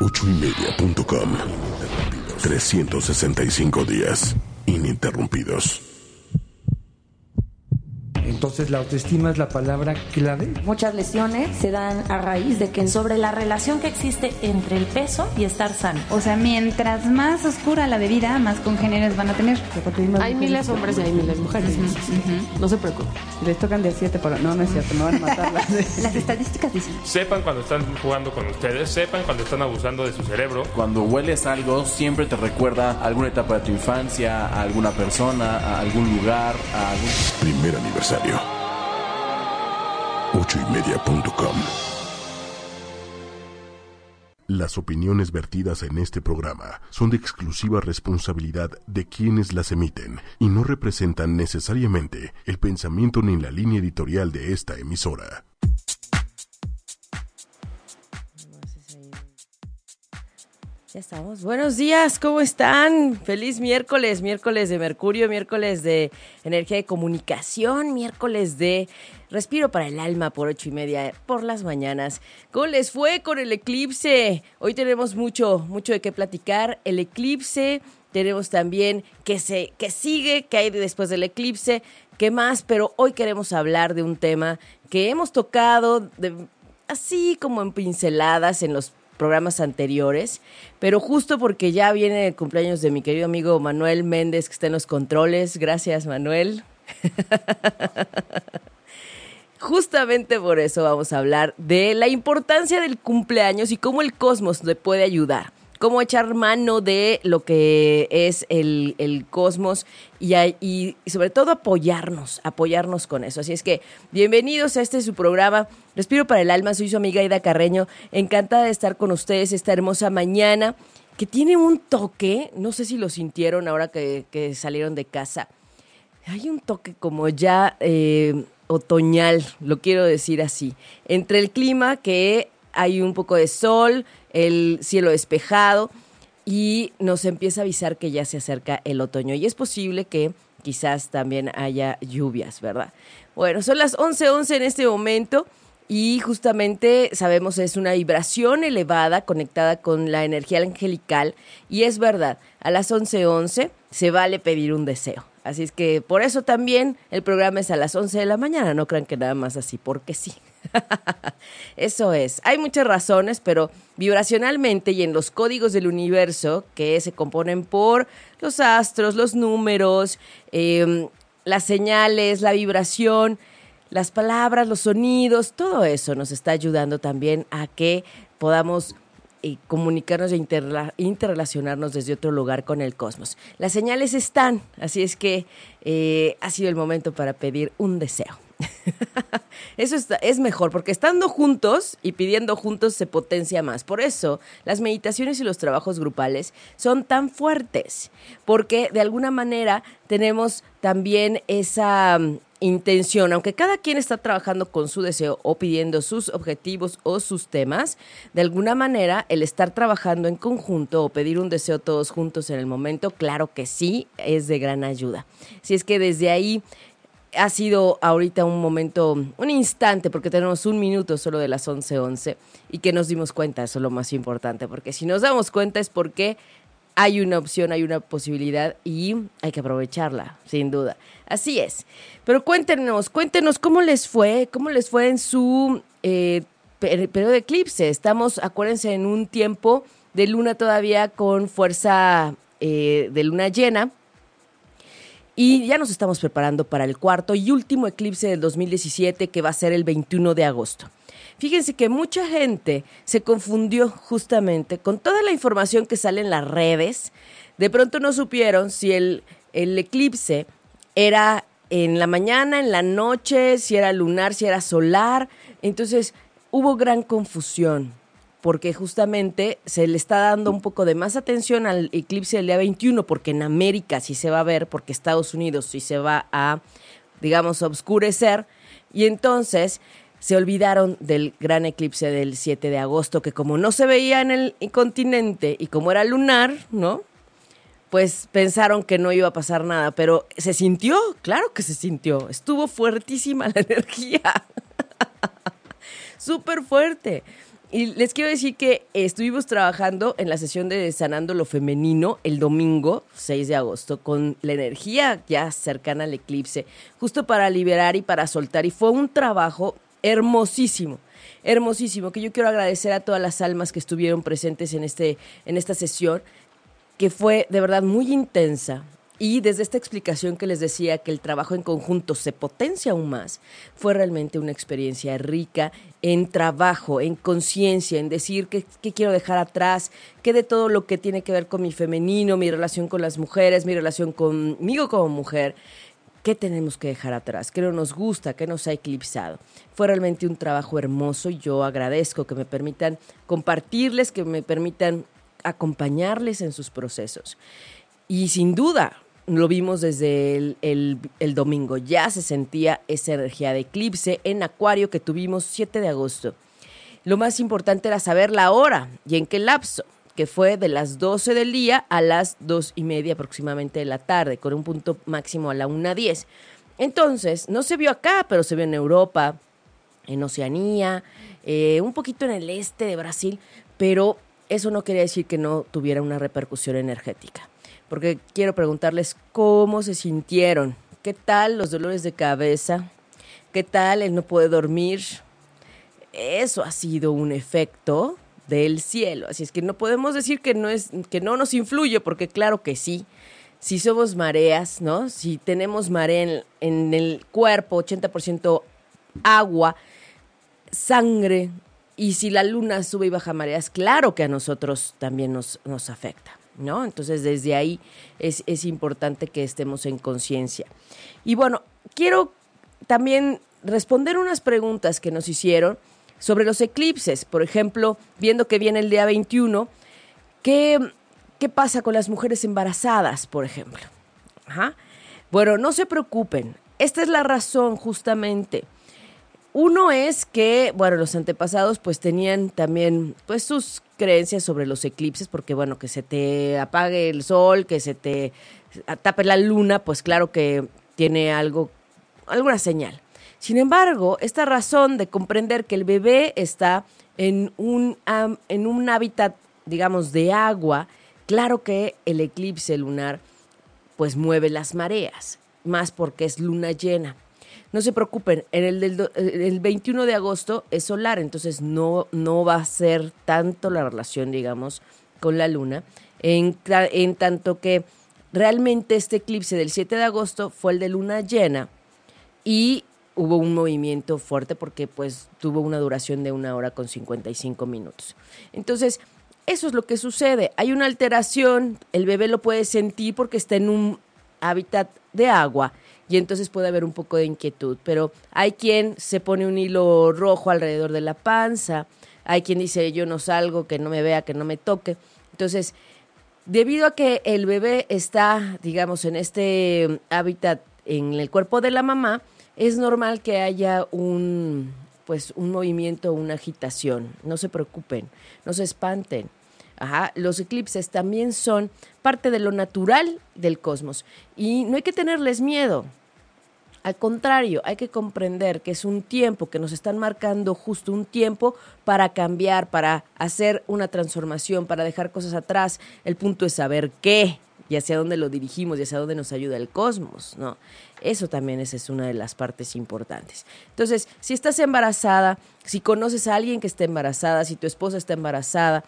Ochoymedia.com 365 días ininterrumpidos. Entonces la autoestima es la palabra clave. Muchas lesiones se dan a raíz de que sobre la relación que existe entre el peso y estar sano. O sea, mientras más oscura la bebida, más congéneres van a tener. Hay miles de hombres y hay miles de mujeres. No se preocupen. Les tocan de 7 por... No, no es cierto, me van a matar. Las estadísticas dicen. Sepan cuando están jugando con ustedes, sepan cuando están abusando de su cerebro. Cuando hueles algo, siempre te recuerda a alguna etapa de tu infancia, a alguna persona, a algún lugar, a algún... Primer aniversario. Ochoymedia.com Las opiniones vertidas en este programa son de exclusiva responsabilidad de quienes las emiten y no representan necesariamente el pensamiento ni la línea editorial de esta emisora. Ya estamos. Buenos días, ¿cómo están? Feliz miércoles, miércoles de Mercurio, miércoles de energía de comunicación, miércoles de respiro para el alma por ocho y media por las mañanas. ¿Cómo les fue con el eclipse? Hoy tenemos mucho, mucho de qué platicar. El eclipse, tenemos también que se, que sigue, que hay después del eclipse, qué más, pero hoy queremos hablar de un tema que hemos tocado así como en pinceladas en los programas anteriores, pero justo porque ya viene el cumpleaños de mi querido amigo Manuel Méndez, que está en los controles. Gracias, Manuel. Justamente por eso vamos a hablar de la importancia del cumpleaños y cómo el cosmos le puede ayudar cómo echar mano de lo que es el, el cosmos y, y, sobre todo apoyarnos, apoyarnos con eso. Así es que bienvenidos a este su programa, Respiro para el Alma, soy su amiga Ida Carreño, encantada de estar con ustedes esta hermosa mañana que tiene un toque, no sé si lo sintieron ahora que, que salieron de casa, hay un toque como ya... Eh, otoñal, lo quiero decir así, entre el clima que hay un poco de sol, el cielo despejado y nos empieza a avisar que ya se acerca el otoño y es posible que quizás también haya lluvias, ¿verdad? Bueno, son las 11:11 11 en este momento y justamente sabemos es una vibración elevada conectada con la energía angelical y es verdad, a las 11:11 11 se vale pedir un deseo. Así es que por eso también el programa es a las 11 de la mañana, no crean que nada más así, porque sí. Eso es. Hay muchas razones, pero vibracionalmente y en los códigos del universo que se componen por los astros, los números, em, las señales, la vibración, las palabras, los sonidos, todo eso nos está ayudando también a que podamos eh, comunicarnos e interrelacionarnos desde otro lugar con el cosmos. Las señales están, así es que eh, ha sido el momento para pedir un deseo. Eso es mejor, porque estando juntos y pidiendo juntos se potencia más. Por eso las meditaciones y los trabajos grupales son tan fuertes, porque de alguna manera tenemos también esa intención, aunque cada quien está trabajando con su deseo o pidiendo sus objetivos o sus temas, de alguna manera el estar trabajando en conjunto o pedir un deseo todos juntos en el momento, claro que sí, es de gran ayuda. Si es que desde ahí ha sido ahorita un momento, un instante, porque tenemos un minuto solo de las 11:11 11, y que nos dimos cuenta, eso es lo más importante, porque si nos damos cuenta es porque hay una opción, hay una posibilidad y hay que aprovecharla, sin duda. Así es. Pero cuéntenos, cuéntenos cómo les fue, cómo les fue en su eh, periodo de eclipse. Estamos, acuérdense, en un tiempo de luna todavía con fuerza eh, de luna llena y ya nos estamos preparando para el cuarto y último eclipse del 2017 que va a ser el 21 de agosto. Fíjense que mucha gente se confundió justamente con toda la información que sale en las redes. De pronto no supieron si el, el eclipse era en la mañana, en la noche, si era lunar, si era solar. Entonces hubo gran confusión porque justamente se le está dando un poco de más atención al eclipse del día 21, porque en América sí se va a ver, porque Estados Unidos sí se va a, digamos, obscurecer, y entonces se olvidaron del gran eclipse del 7 de agosto, que como no se veía en el continente y como era lunar, ¿no? Pues pensaron que no iba a pasar nada, pero se sintió, claro que se sintió, estuvo fuertísima la energía, súper fuerte. y les quiero decir que estuvimos trabajando en la sesión de Sanando lo Femenino el domingo 6 de agosto con la energía ya cercana al eclipse, justo para liberar y para soltar. Y fue un trabajo hermosísimo, hermosísimo, que yo quiero agradecer a todas las almas que estuvieron presentes en, este, en esta sesión, que fue de verdad muy intensa, y desde esta explicación que les decía que el trabajo en conjunto se potencia aún más, fue realmente una experiencia rica en trabajo, en conciencia, en decir qué, quiero dejar atrás, qué de todo lo que tiene que ver con mi femenino, mi relación con las mujeres, mi relación conmigo como mujer, qué tenemos que dejar atrás, qué no nos gusta, qué nos ha eclipsado. Fue realmente un trabajo hermoso y yo agradezco que me permitan compartirles, que me permitan acompañarles en sus procesos. Y sin duda, lo vimos desde el, domingo. Ya se sentía esa energía de eclipse en Acuario que tuvimos 7 de agosto. Lo más importante era saber la hora y en qué lapso, que fue de las 12 del día a las 2 y media aproximadamente de la tarde, con un punto máximo a la 1.10. Entonces, no se vio acá, pero se vio en Europa, en Oceanía, eh, un poquito en el este de Brasil, pero eso no quería decir que no tuviera una repercusión energética porque quiero preguntarles cómo se sintieron, qué tal los dolores de cabeza, qué tal el no poder dormir. Eso ha sido un efecto del cielo, así es que no podemos decir que no es que no nos influye, porque claro que sí. Si somos mareas, ¿no? Si tenemos marea en, en el cuerpo, 80% agua, sangre, y si la luna sube y baja mareas, claro que a nosotros también nos, nos afecta. ¿no? Entonces desde ahí es, es importante que estemos en conciencia. Y bueno, quiero también responder unas preguntas que nos hicieron sobre los eclipses. Por ejemplo, viendo que viene el día 21, ¿qué, qué pasa con las mujeres embarazadas, por ejemplo? Bueno, no se preocupen. Esta es la razón justamente. Uno es que, bueno, los antepasados pues tenían también pues sus creencias sobre los eclipses, porque bueno, que se te apague el sol, que se te tape la luna, pues claro que tiene algo, alguna señal. Sin embargo, esta razón de comprender que el bebé está en un, en un hábitat, digamos, de agua, claro que el eclipse lunar pues mueve las mareas, más porque es luna llena. No se preocupen, en el, del, el 21 de agosto es solar, entonces no, no va a ser tanto la relación, digamos, con la luna, en, en tanto que realmente este eclipse del 7 de agosto fue el de luna llena y hubo un movimiento fuerte porque pues tuvo una duración de una hora con 55 minutos. Entonces, eso es lo que sucede. Hay una alteración, el bebé lo puede sentir porque está en un hábitat de agua y entonces puede haber un poco de inquietud. Pero hay quien se pone un hilo rojo alrededor de la panza, hay quien dice yo no salgo, que no me vea, que no me toque. Entonces, debido a que el bebé está, digamos, en este hábitat en el cuerpo de la mamá, es normal que haya un pues un movimiento, una agitación. No se preocupen, no se espanten. Ajá, los eclipses también son parte de lo natural del cosmos y no hay que tenerles miedo. Al contrario, hay que comprender que es un tiempo que nos están marcando justo un tiempo para cambiar, para hacer una transformación, para dejar cosas atrás. El punto es saber qué y hacia dónde lo dirigimos y hacia dónde nos ayuda el cosmos, ¿no? Eso también es, es una de las partes importantes. Entonces, si estás embarazada, si conoces a alguien que está embarazada, si tu esposa está embarazada,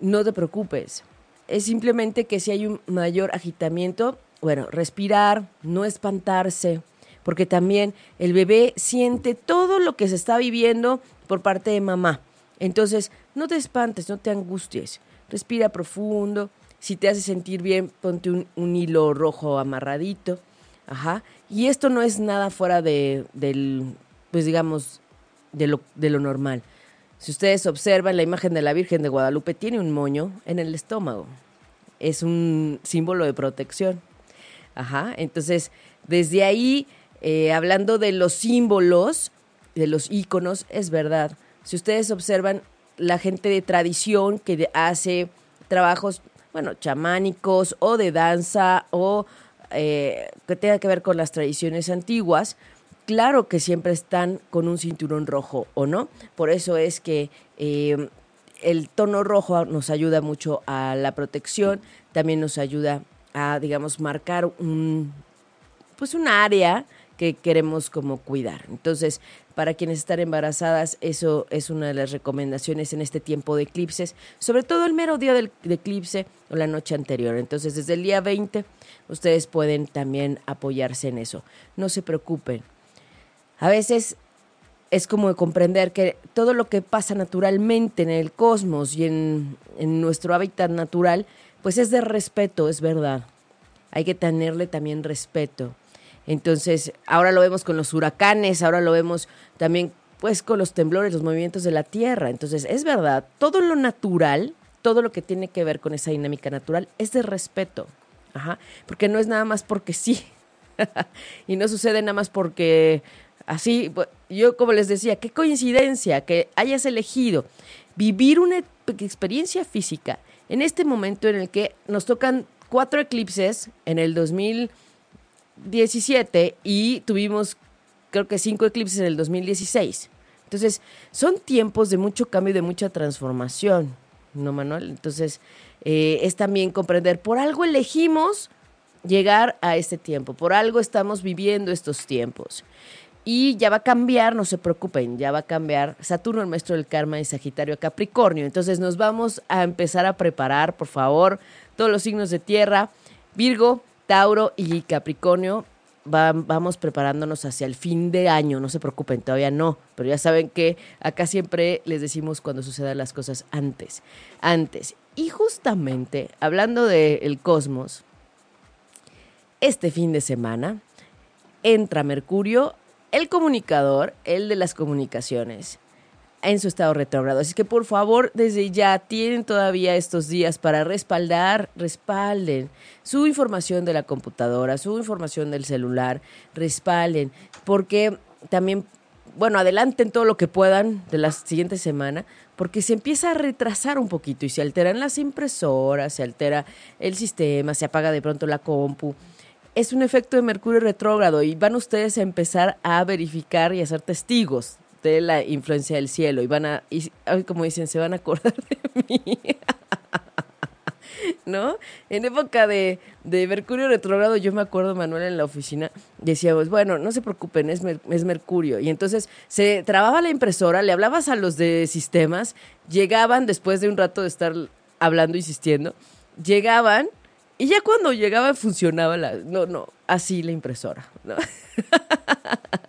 no te preocupes. Es simplemente que si hay un mayor agitamiento, bueno, respirar, no espantarse, porque también el bebé siente todo lo que se está viviendo por parte de mamá. Entonces, no te espantes, no te angusties, respira profundo. Si te hace sentir bien, ponte un, hilo rojo amarradito. Ajá. Y esto no es nada fuera de, del, pues digamos, de lo, de lo normal. Si ustedes observan, la imagen de la Virgen de Guadalupe tiene un moño en el estómago. Es un símbolo de protección. Ajá. Entonces, desde ahí, eh, hablando de los símbolos, de los íconos, es verdad. Si ustedes observan, la gente de tradición que hace trabajos, bueno, chamánicos o de danza o eh, que tenga que ver con las tradiciones antiguas, claro que siempre están con un cinturón rojo, ¿o no? Por eso es que eh, el tono rojo nos ayuda mucho a la protección, también nos ayuda a, digamos, marcar un, pues un área que queremos como cuidar. Entonces, para quienes están embarazadas, eso es una de las recomendaciones en este tiempo de eclipses, sobre todo el mero día del de eclipse o la noche anterior. Entonces, desde el día 20, ustedes pueden también apoyarse en eso. No se preocupen. A veces es como comprender que todo lo que pasa naturalmente en el cosmos y en, en nuestro hábitat natural, pues es de respeto, es verdad. Hay que tenerle también respeto. Entonces, ahora lo vemos con los huracanes, ahora lo vemos también pues con los temblores, los movimientos de la Tierra. Entonces, es verdad, todo lo natural, todo lo que tiene que ver con esa dinámica natural es de respeto. Ajá, porque no es nada más porque sí. y no sucede nada más porque así, yo como les decía, qué coincidencia que hayas elegido vivir una experiencia física en este momento en el que nos tocan cuatro eclipses en el 2017 y tuvimos creo que cinco eclipses en el 2016. Entonces, son tiempos de mucho cambio y de mucha transformación, ¿no, Manuel? Entonces, eh, es también comprender, por algo elegimos llegar a este tiempo, por algo estamos viviendo estos tiempos. Y ya va a cambiar, no se preocupen, ya va a cambiar Saturno, el maestro del karma, y Sagitario a Capricornio. Entonces nos vamos a empezar a preparar, por favor, todos los signos de tierra, Virgo, Tauro y Capricornio. vamos preparándonos hacia el fin de año, no se preocupen, todavía no, pero ya saben que acá siempre les decimos cuando sucedan las cosas antes, antes. Y justamente, hablando del cosmos, este fin de semana entra Mercurio el comunicador, el de las comunicaciones, en su estado retrógrado. Así que por favor, desde ya tienen todavía estos días para respaldar, respalden su información de la computadora, su información del celular, respalden, porque también, bueno, adelanten todo lo que puedan de la siguiente semana, porque se empieza a retrasar un poquito y se alteran las impresoras, se altera el sistema, se apaga de pronto la compu es un efecto de Mercurio retrógrado y van ustedes a empezar a verificar y a ser testigos de la influencia del cielo y van a, y, como dicen, se van a acordar de mí. ¿No? En época de, de, Mercurio retrógrado, yo me acuerdo, Manuel, en la oficina, decíamos, bueno, no se preocupen, es, es Mercurio. Y entonces se trababa la impresora, le hablabas a los de sistemas, llegaban después de un rato de estar hablando, insistiendo, llegaban y ya cuando llegaba funcionaba la... No, no, así la impresora, ¿no?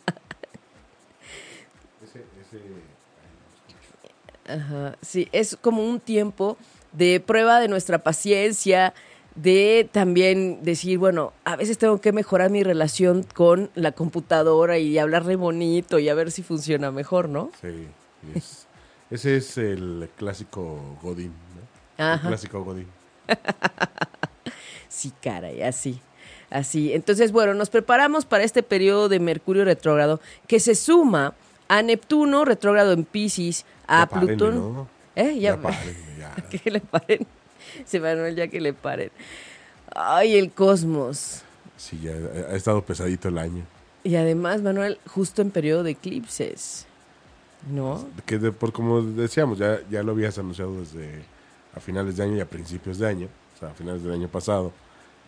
Ajá, sí, es como un tiempo de prueba de nuestra paciencia, de también decir, bueno, a veces tengo que mejorar mi relación con la computadora y hablarle bonito y a ver si funciona mejor, ¿no? Sí, ese es el clásico Godín, ¿no? El clásico Godín. Sí, caray, así. Así. Entonces, bueno, nos preparamos para este periodo de Mercurio retrógrado que se suma a Neptuno retrógrado en Pisces, a Plutón. ¿Eh? Ya, ya. que le paren. Se Manuel, ya que le paren. Ay, el cosmos. Sí, ya ha estado pesadito el año. Y además, Manuel, justo en periodo de eclipses. ¿No? Que por como decíamos, ya, ya lo habías anunciado desde a finales de año y a principios de año o sea, a finales del año pasado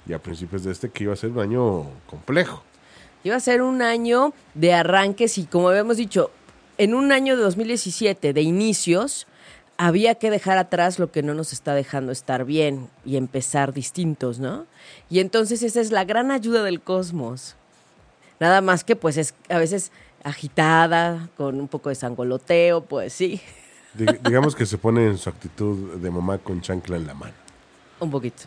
y a principios de este, que iba a ser un año complejo. Iba a ser un año de arranques y como habíamos dicho, en un año de 2017 de inicios, había que dejar atrás lo que no nos está dejando estar bien y empezar distintos, ¿no? Y entonces esa es la gran ayuda del cosmos. Nada más que pues es a veces agitada, con un poco de sangoloteo, pues sí. digamos que se pone en su actitud de mamá con chancla en la mano. Un poquito.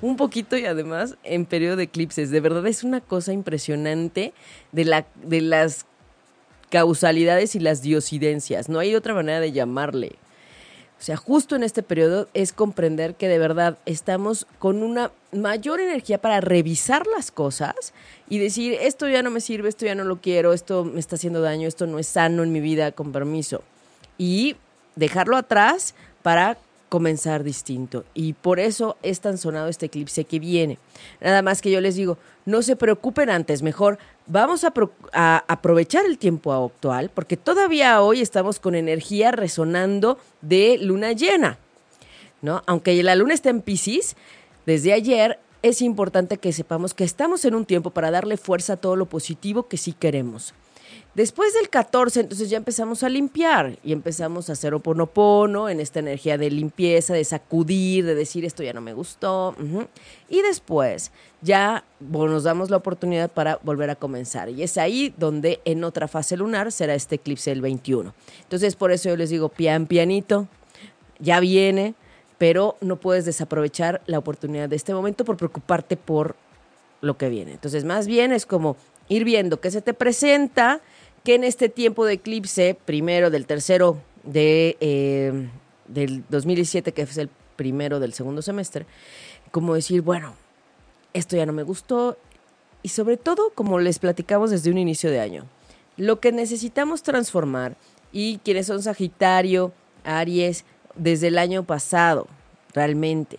Un poquito y además en periodo de eclipses. De verdad es una cosa impresionante de, la, de las causalidades y las diosidencias. No hay otra manera de llamarle. O sea, justo en este periodo es comprender que de verdad estamos con una mayor energía para revisar las cosas y decir, esto ya no me sirve, esto ya no lo quiero, esto me está haciendo daño, esto no es sano en mi vida, con permiso. Y dejarlo atrás para comenzar distinto. Y por eso es tan sonado este eclipse que viene. Nada más que yo les digo, no se preocupen antes, mejor vamos a, pro- a aprovechar el tiempo actual, porque todavía hoy estamos con energía resonando de luna llena, ¿no? Aunque la luna está en Pisces, desde ayer es importante que sepamos que estamos en un tiempo para darle fuerza a todo lo positivo que sí queremos. Después del 14, entonces ya empezamos a limpiar y empezamos a hacer oponopono en esta energía de limpieza, de sacudir, de decir esto ya no me gustó. Y después ya bueno, nos damos la oportunidad para volver a comenzar. Y es ahí donde en otra fase lunar será este eclipse del 21. Entonces por eso yo les digo pian pianito, ya viene, pero no puedes desaprovechar la oportunidad de este momento por preocuparte por lo que viene. Entonces, más bien es como ir viendo qué se te presenta, que en este tiempo de eclipse, primero del tercero de, eh, del 2017, que es el primero del segundo semestre, como decir, bueno, esto ya no me gustó, y sobre todo, como les platicamos desde un inicio de año, lo que necesitamos transformar, y quienes son Sagitario, Aries, desde el año pasado, realmente.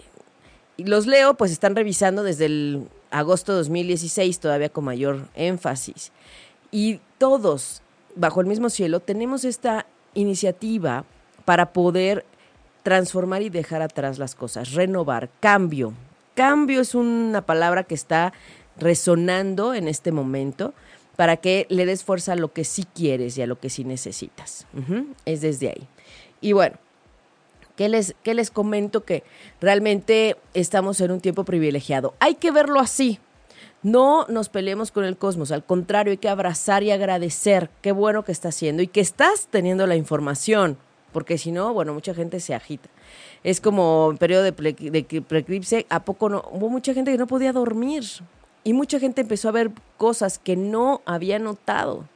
Y los leo, pues están revisando desde el agosto de 2016, todavía con mayor énfasis. Y todos, bajo el mismo cielo, tenemos esta iniciativa para poder transformar y dejar atrás las cosas, renovar, cambio. Cambio es una palabra que está resonando en este momento para que le des fuerza a lo que sí quieres y a lo que sí necesitas. Es desde ahí. Y bueno, ¿Qué les, qué les comento? Que realmente estamos en un tiempo privilegiado. Hay que verlo así. No nos peleemos con el cosmos, al contrario, hay que abrazar y agradecer qué bueno que está haciendo y que estás teniendo la información, porque si no, bueno, mucha gente se agita. Es como en periodo de, preeclipse, ¿a poco no? Hubo mucha gente que no podía dormir y mucha gente empezó a ver cosas que no había notado.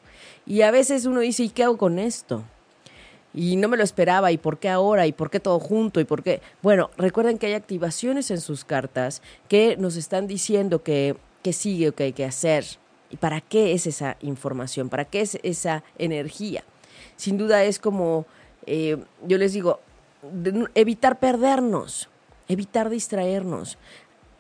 Y a veces uno dice, ¿y qué hago con esto? Y no me lo esperaba, y por qué ahora, y por qué todo junto, y por qué. Bueno, recuerden que hay activaciones en sus cartas que nos están diciendo que, que sigue o que hay que hacer. ¿Y para qué es esa información? ¿Para qué es esa energía? Sin duda es como, eh, yo les digo, evitar perdernos, evitar distraernos.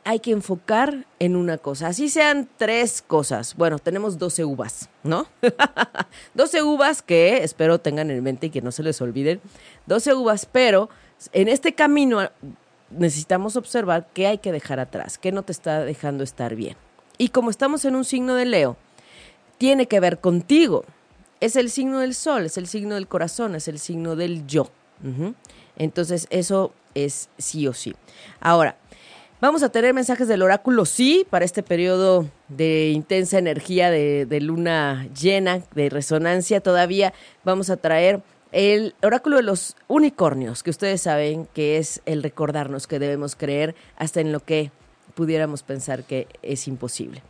Hay que enfocar en una cosa. Así sean tres cosas. Bueno, tenemos 12 uvas, ¿no? 12 uvas que espero tengan en mente y que no se les olviden. 12 uvas, pero en este camino necesitamos observar qué hay que dejar atrás, qué no te está dejando estar bien. Y como estamos en un signo de Leo, tiene que ver contigo. Es el signo del sol, es el signo del corazón, es el signo del yo. Entonces, eso es sí o sí. Ahora, vamos a tener mensajes del oráculo sí para este periodo de intensa energía de, luna llena, de resonancia. Todavía vamos a traer el oráculo de los unicornios, que ustedes saben que es el recordarnos que debemos creer hasta en lo que pudiéramos pensar que es imposible.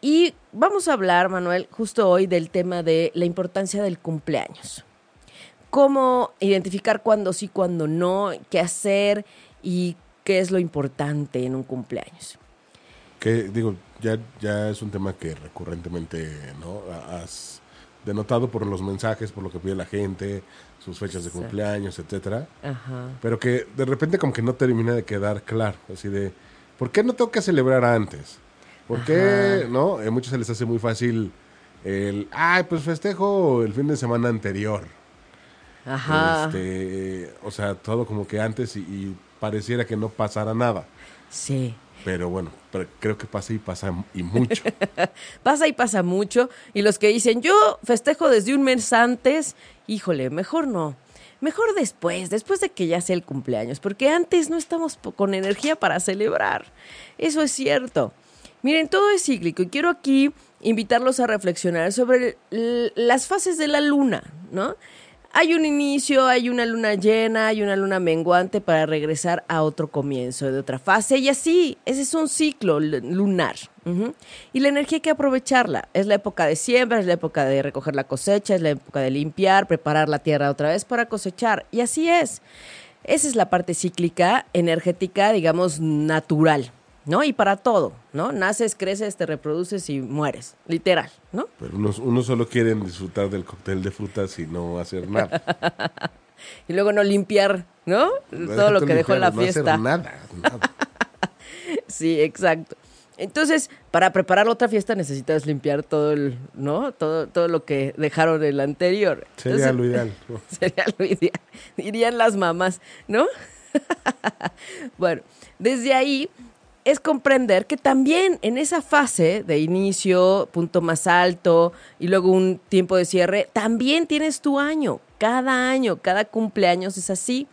Y vamos a hablar, Manuel, justo hoy del tema de la importancia del cumpleaños. Cómo identificar cuándo sí, cuándo no, qué hacer y qué es lo importante en un cumpleaños. Que digo, ya, ya es un tema que recurrentemente ¿no? has denotado por los mensajes, por lo que pide la gente, sus fechas de cumpleaños, etcétera. Ajá. Pero que de repente como que no termina de quedar claro, así de, ¿por qué no tengo que celebrar antes? ¿Por qué, no? A muchos se les hace muy fácil el, ay, pues festejo el fin de semana anterior. Ajá. Este, o sea, todo como que antes y, y pareciera que no pasara nada. Sí. Pero bueno, pero creo que pasa y pasa y mucho. Pasa y pasa mucho. Y los que dicen, yo festejo desde un mes antes, híjole, mejor no. Mejor después, después de que ya sea el cumpleaños, porque antes no estamos con energía para celebrar. Eso es cierto. Miren, todo es cíclico y quiero aquí invitarlos a reflexionar sobre las fases de la luna, ¿no? Hay un inicio, hay una luna llena, hay una luna menguante para regresar a otro comienzo de otra fase y así, ese es un ciclo lunar. Y la energía hay que aprovecharla. Es la época de siembra, es la época de recoger la cosecha, es la época de limpiar, preparar la tierra otra vez para cosechar. Y así es. Esa es la parte cíclica, energética, digamos, natural, ¿no? Y para todo, ¿no? Naces, creces, te reproduces y mueres, literal, ¿no? Pero unos, unos solo quieren disfrutar del cóctel de frutas y no hacer nada. Y luego no limpiar, ¿no? Todo lo que dejó la no hacer nada, nada. Sí, exacto. Entonces, para preparar otra fiesta necesitas limpiar todo el, ¿no? Todo, todo lo que dejaron el anterior. Sería lo ideal. Sería lo ideal, dirían las mamás, ¿no? bueno, desde ahí es comprender que también en esa fase de inicio, punto más alto y luego un tiempo de cierre, también tienes tu año. Cada año, cada cumpleaños es así.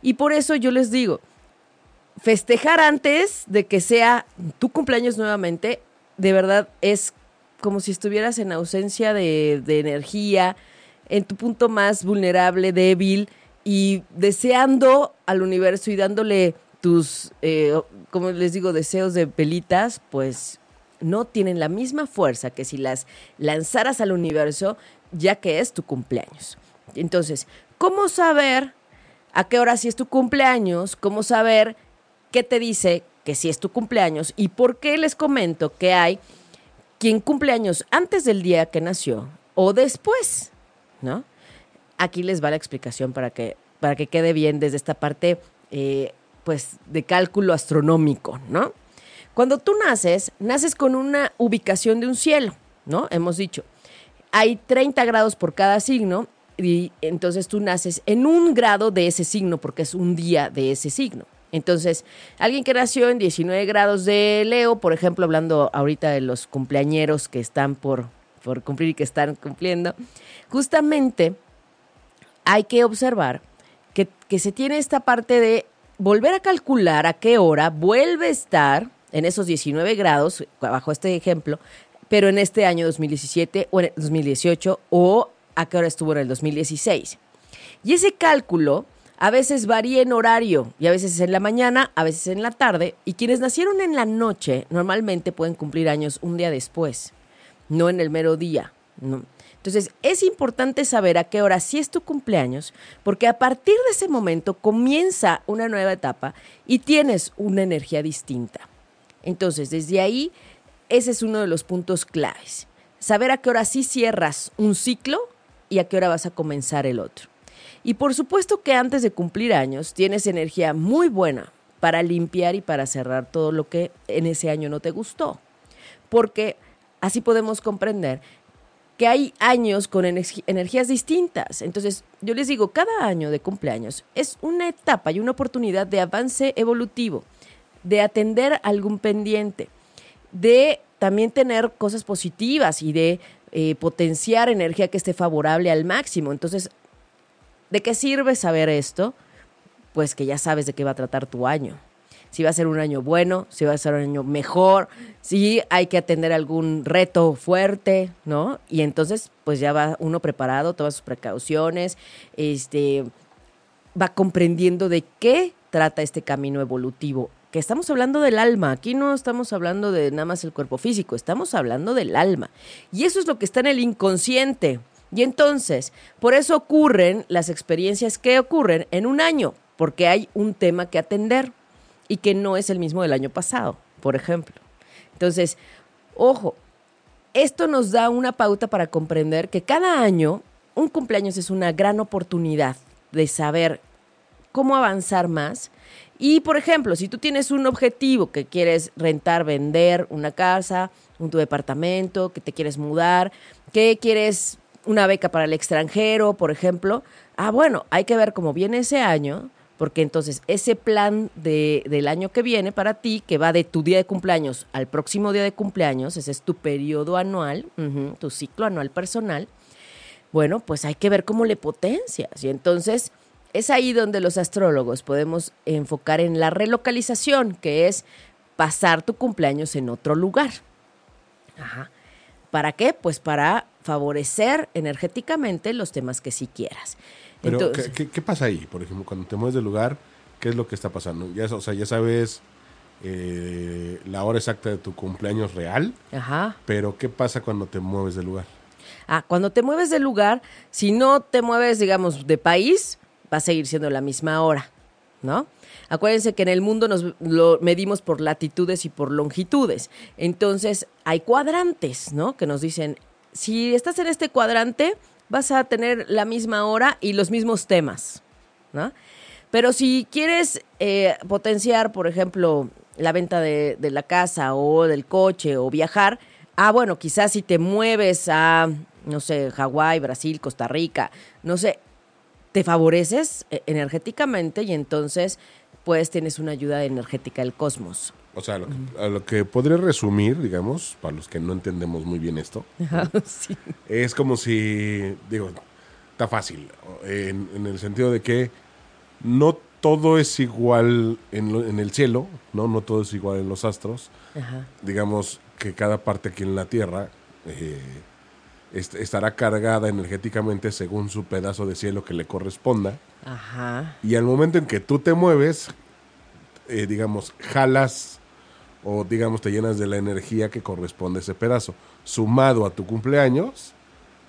Y por eso yo les digo, festejar antes de que sea tu cumpleaños nuevamente, de verdad es como si estuvieras en ausencia de, de energía, en tu punto más vulnerable, débil y deseando al universo y dándole tus, eh, como les digo, deseos de pelitas, pues no tienen la misma fuerza que si las lanzaras al universo, ya que es tu cumpleaños. Entonces, ¿cómo saber a qué hora sí es tu cumpleaños? ¿Cómo saber qué te dice que sí es tu cumpleaños? ¿Y por qué les comento que hay quien cumpleaños antes del día que nació o después? ¿No? Aquí les va la explicación para que, para que quede bien desde esta parte eh, pues, de cálculo astronómico, ¿no? Cuando tú naces, naces con una ubicación de un cielo, ¿no? Hemos dicho, hay 30 grados por cada signo y entonces tú naces en un grado de ese signo porque es un día de ese signo. Entonces, alguien que nació en 19 grados de Leo, por ejemplo, hablando ahorita de los cumpleañeros que están por, por cumplir y que están cumpliendo, justamente hay que observar que, que se tiene esta parte de volver a calcular a qué hora vuelve a estar en esos 19 grados, bajo este ejemplo, pero en este año 2017 o en el 2018 o a qué hora estuvo en el 2016. Y ese cálculo a veces varía en horario y a veces es en la mañana, a veces en la tarde, y quienes nacieron en la noche normalmente pueden cumplir años un día después, no en el mero día. Entonces, es importante saber a qué hora sí es tu cumpleaños, porque a partir de ese momento comienza una nueva etapa y tienes una energía distinta. Entonces, desde ahí, ese es uno de los puntos claves. Saber a qué hora sí cierras un ciclo y a qué hora vas a comenzar el otro. Y por supuesto que antes de cumplir años tienes energía muy buena para limpiar y para cerrar todo lo que en ese año no te gustó. Porque así podemos comprender que hay años con energías distintas. Entonces, yo les digo, cada año de cumpleaños es una etapa y una oportunidad de avance evolutivo, de atender algún pendiente, de también tener cosas positivas y de eh, potenciar energía que esté favorable al máximo. Entonces, ¿de qué sirve saber esto? Pues que ya sabes de qué va a tratar tu año si va a ser un año bueno, si va a ser un año mejor, si hay que atender algún reto fuerte, ¿no? Y entonces, pues ya va uno preparado, todas sus precauciones, este, va comprendiendo de qué trata este camino evolutivo. Que estamos hablando del alma, aquí no estamos hablando de nada más el cuerpo físico, estamos hablando del alma. Y eso es lo que está en el inconsciente. Y entonces, por eso ocurren las experiencias que ocurren en un año, porque hay un tema que atender y que no es el mismo del año pasado, por ejemplo. Entonces, ojo, esto nos da una pauta para comprender que cada año un cumpleaños es una gran oportunidad de saber cómo avanzar más. Y, por ejemplo, si tú tienes un objetivo que quieres rentar, vender una casa, un tu departamento, que te quieres mudar, que quieres una beca para el extranjero, por ejemplo, ah, bueno, hay que ver cómo viene ese año porque entonces ese plan de, del año que viene para ti, que va de tu día de cumpleaños al próximo día de cumpleaños, ese es tu periodo anual, tu ciclo anual personal, bueno, pues hay que ver cómo le potencias. Y entonces es ahí donde los astrólogos podemos enfocar en la relocalización, que es pasar tu cumpleaños en otro lugar. ¿Para qué? Pues para favorecer energéticamente los temas que sí quieras. Pero, Entonces, ¿qué, qué, qué pasa ahí? Por ejemplo, cuando te mueves del lugar, ¿qué es lo que está pasando? Ya, o sea, ya sabes eh, la hora exacta de tu cumpleaños real, Ajá. pero ¿qué pasa cuando te mueves del lugar? Ah, cuando te mueves de lugar, si no te mueves, digamos, de país, va a seguir siendo la misma hora, ¿no? Acuérdense que en el mundo nos lo medimos por latitudes y por longitudes. Entonces, hay cuadrantes, ¿no? Que nos dicen, si estás en este cuadrante, vas a tener la misma hora y los mismos temas, ¿no? Pero si quieres eh, potenciar, por ejemplo, la venta de, de la casa o del coche o viajar, ah, bueno, quizás si te mueves a, no sé, Hawái, Brasil, Costa Rica, no sé, te favoreces eh, energéticamente y entonces pues tienes una ayuda energética del cosmos. O sea, lo que, a lo que podría resumir, digamos, para los que no entendemos muy bien esto, Sí. es como si, digo, está fácil, en, en el sentido de que no todo es igual en, lo- en el cielo, ¿no? No todo es igual en los astros. Ajá. Digamos que cada parte aquí en la Tierra eh, est- estará cargada energéticamente según su pedazo de cielo que le corresponda. Ajá. Y al momento en que tú te mueves, eh, digamos, jalas o digamos te llenas de la energía que corresponde a ese pedazo. Sumado a tu cumpleaños,